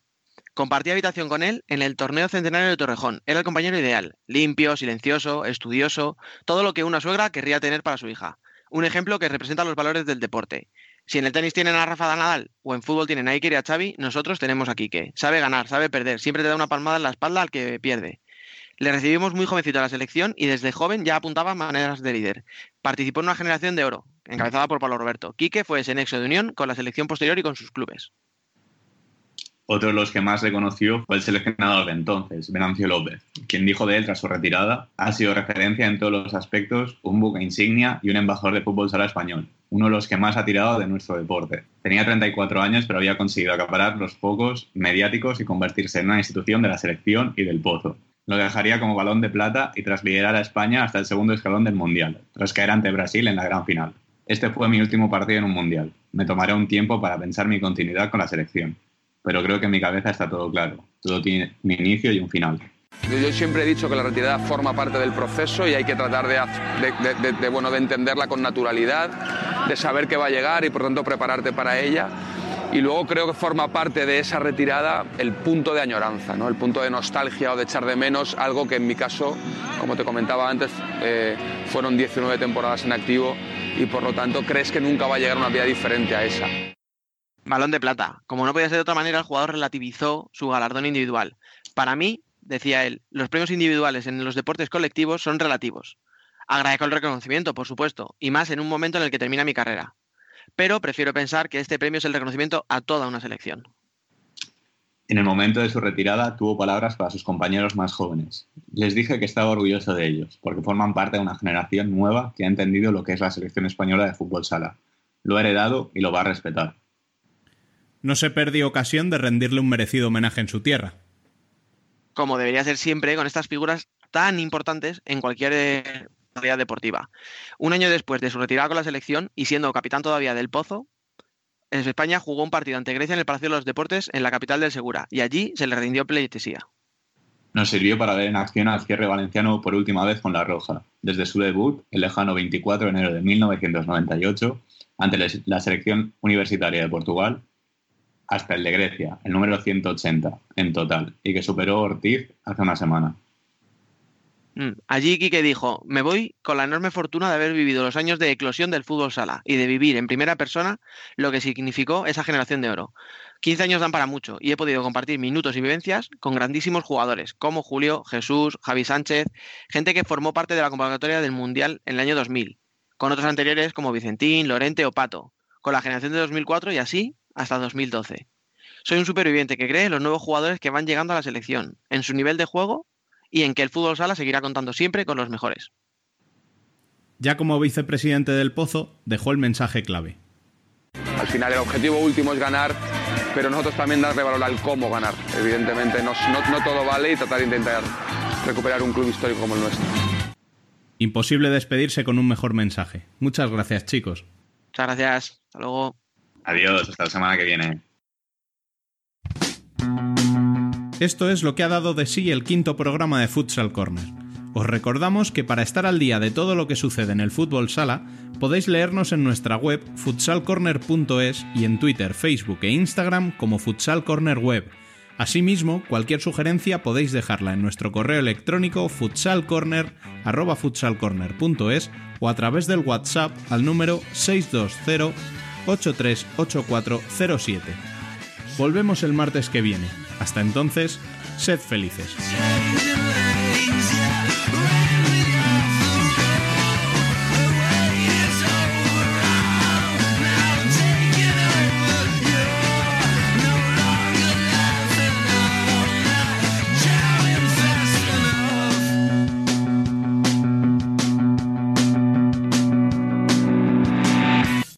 Compartí habitación con él en el torneo centenario de Torrejón. Era el compañero ideal, limpio, silencioso, estudioso, todo lo que una suegra querría tener para su hija. Un ejemplo que representa los valores del deporte. Si en el tenis tienen a Rafa Nadal o en fútbol tienen a Iker y a Xavi, nosotros tenemos a Quique. Sabe ganar, sabe perder, siempre te da una palmada en la espalda al que pierde. Le recibimos muy jovencito a la selección y desde joven ya apuntaba maneras de líder. Participó en una generación de oro, encabezada por Pablo Roberto. Quique fue ese nexo de unión con la selección posterior y con sus clubes. Otro de los que más reconoció fue el seleccionador de entonces, Venancio López, quien dijo de él tras su retirada, ha sido referencia en todos los aspectos, un buque insignia y un embajador de fútbol sala español, uno de los que más ha tirado de nuestro deporte. Tenía 34 años, pero había conseguido acaparar los focos mediáticos y convertirse en una institución de la selección y del pozo. Lo dejaría como balón de plata y tras liderar a España hasta el segundo escalón del Mundial, tras caer ante Brasil en la gran final. Este fue mi último partido en un Mundial. Me tomaré un tiempo para pensar mi continuidad con la selección pero creo que en mi cabeza está todo claro. Todo tiene un inicio y un final. Yo siempre he dicho que la retirada forma parte del proceso y hay que tratar de, bueno, de entenderla con naturalidad, de saber que va a llegar y por tanto prepararte para ella. Y luego creo que forma parte de esa retirada el punto de añoranza, ¿no? el punto de nostalgia o de echar de menos algo que en mi caso, como te comentaba antes, eh, fueron 19 temporadas en activo y por lo tanto crees que nunca va a llegar una vida diferente a esa. Balón de plata. Como no podía ser de otra manera, el jugador relativizó su galardón individual. Para mí, decía él, los premios individuales en los deportes colectivos son relativos. Agradezco el reconocimiento, por supuesto, y más en un momento en el que termina mi carrera. Pero prefiero pensar que este premio es el reconocimiento a toda una selección. En el momento de su retirada tuvo palabras para sus compañeros más jóvenes. Les dije que estaba orgulloso de ellos, porque forman parte de una generación nueva que ha entendido lo que es la selección española de fútbol sala. Lo ha heredado y lo va a respetar. No se perdió ocasión de rendirle un merecido homenaje en su tierra. Como debería ser siempre con estas figuras tan importantes en cualquier área deportiva. Un año después de su retirada con la selección y siendo capitán todavía del Pozo, España jugó un partido ante Grecia en el Palacio de los Deportes en la capital del Segura y allí se le rindió pleitesía. Nos sirvió para ver en acción al cierre valenciano por última vez con la Roja, desde su debut el lejano 24 de enero de 1998 ante la selección universitaria de Portugal hasta el de Grecia, el número 180 en total, y que superó Ortiz hace una semana. Mm. Allí Quique dijo, me voy con la enorme fortuna de haber vivido los años de eclosión del fútbol sala y de vivir en primera persona lo que significó esa generación de oro. 15 años dan para mucho y he podido compartir minutos y vivencias con grandísimos jugadores como Julio, Jesús, Javi Sánchez, gente que formó parte de la convocatoria del Mundial en el año 2000, con otros anteriores como Vicentín, Lorente o Pato, con la generación de 2004 y así hasta 2012. Soy un superviviente que cree en los nuevos jugadores que van llegando a la selección, en su nivel de juego y en que el fútbol sala seguirá contando siempre con los mejores. Ya como vicepresidente del Pozo, dejó el mensaje clave. Al final el objetivo último es ganar, pero nosotros también darle valor al cómo ganar. Evidentemente no, no todo vale y tratar de intentar recuperar un club histórico como el nuestro. Imposible despedirse con un mejor mensaje. Muchas gracias, chicos. Muchas gracias. Hasta luego. Adiós, hasta la semana que viene. Esto es lo que ha dado de sí el quinto programa de Futsal Corner. Os recordamos que para estar al día de todo lo que sucede en el fútbol sala, podéis leernos en nuestra web futsalcorner.es y en Twitter, Facebook e Instagram como Futsal Corner Web. Asimismo, cualquier sugerencia podéis dejarla en nuestro correo electrónico futsalcorner@futsalcorner.es o a través del WhatsApp al número 620 838407. Volvemos el martes que viene. Hasta entonces, sed felices.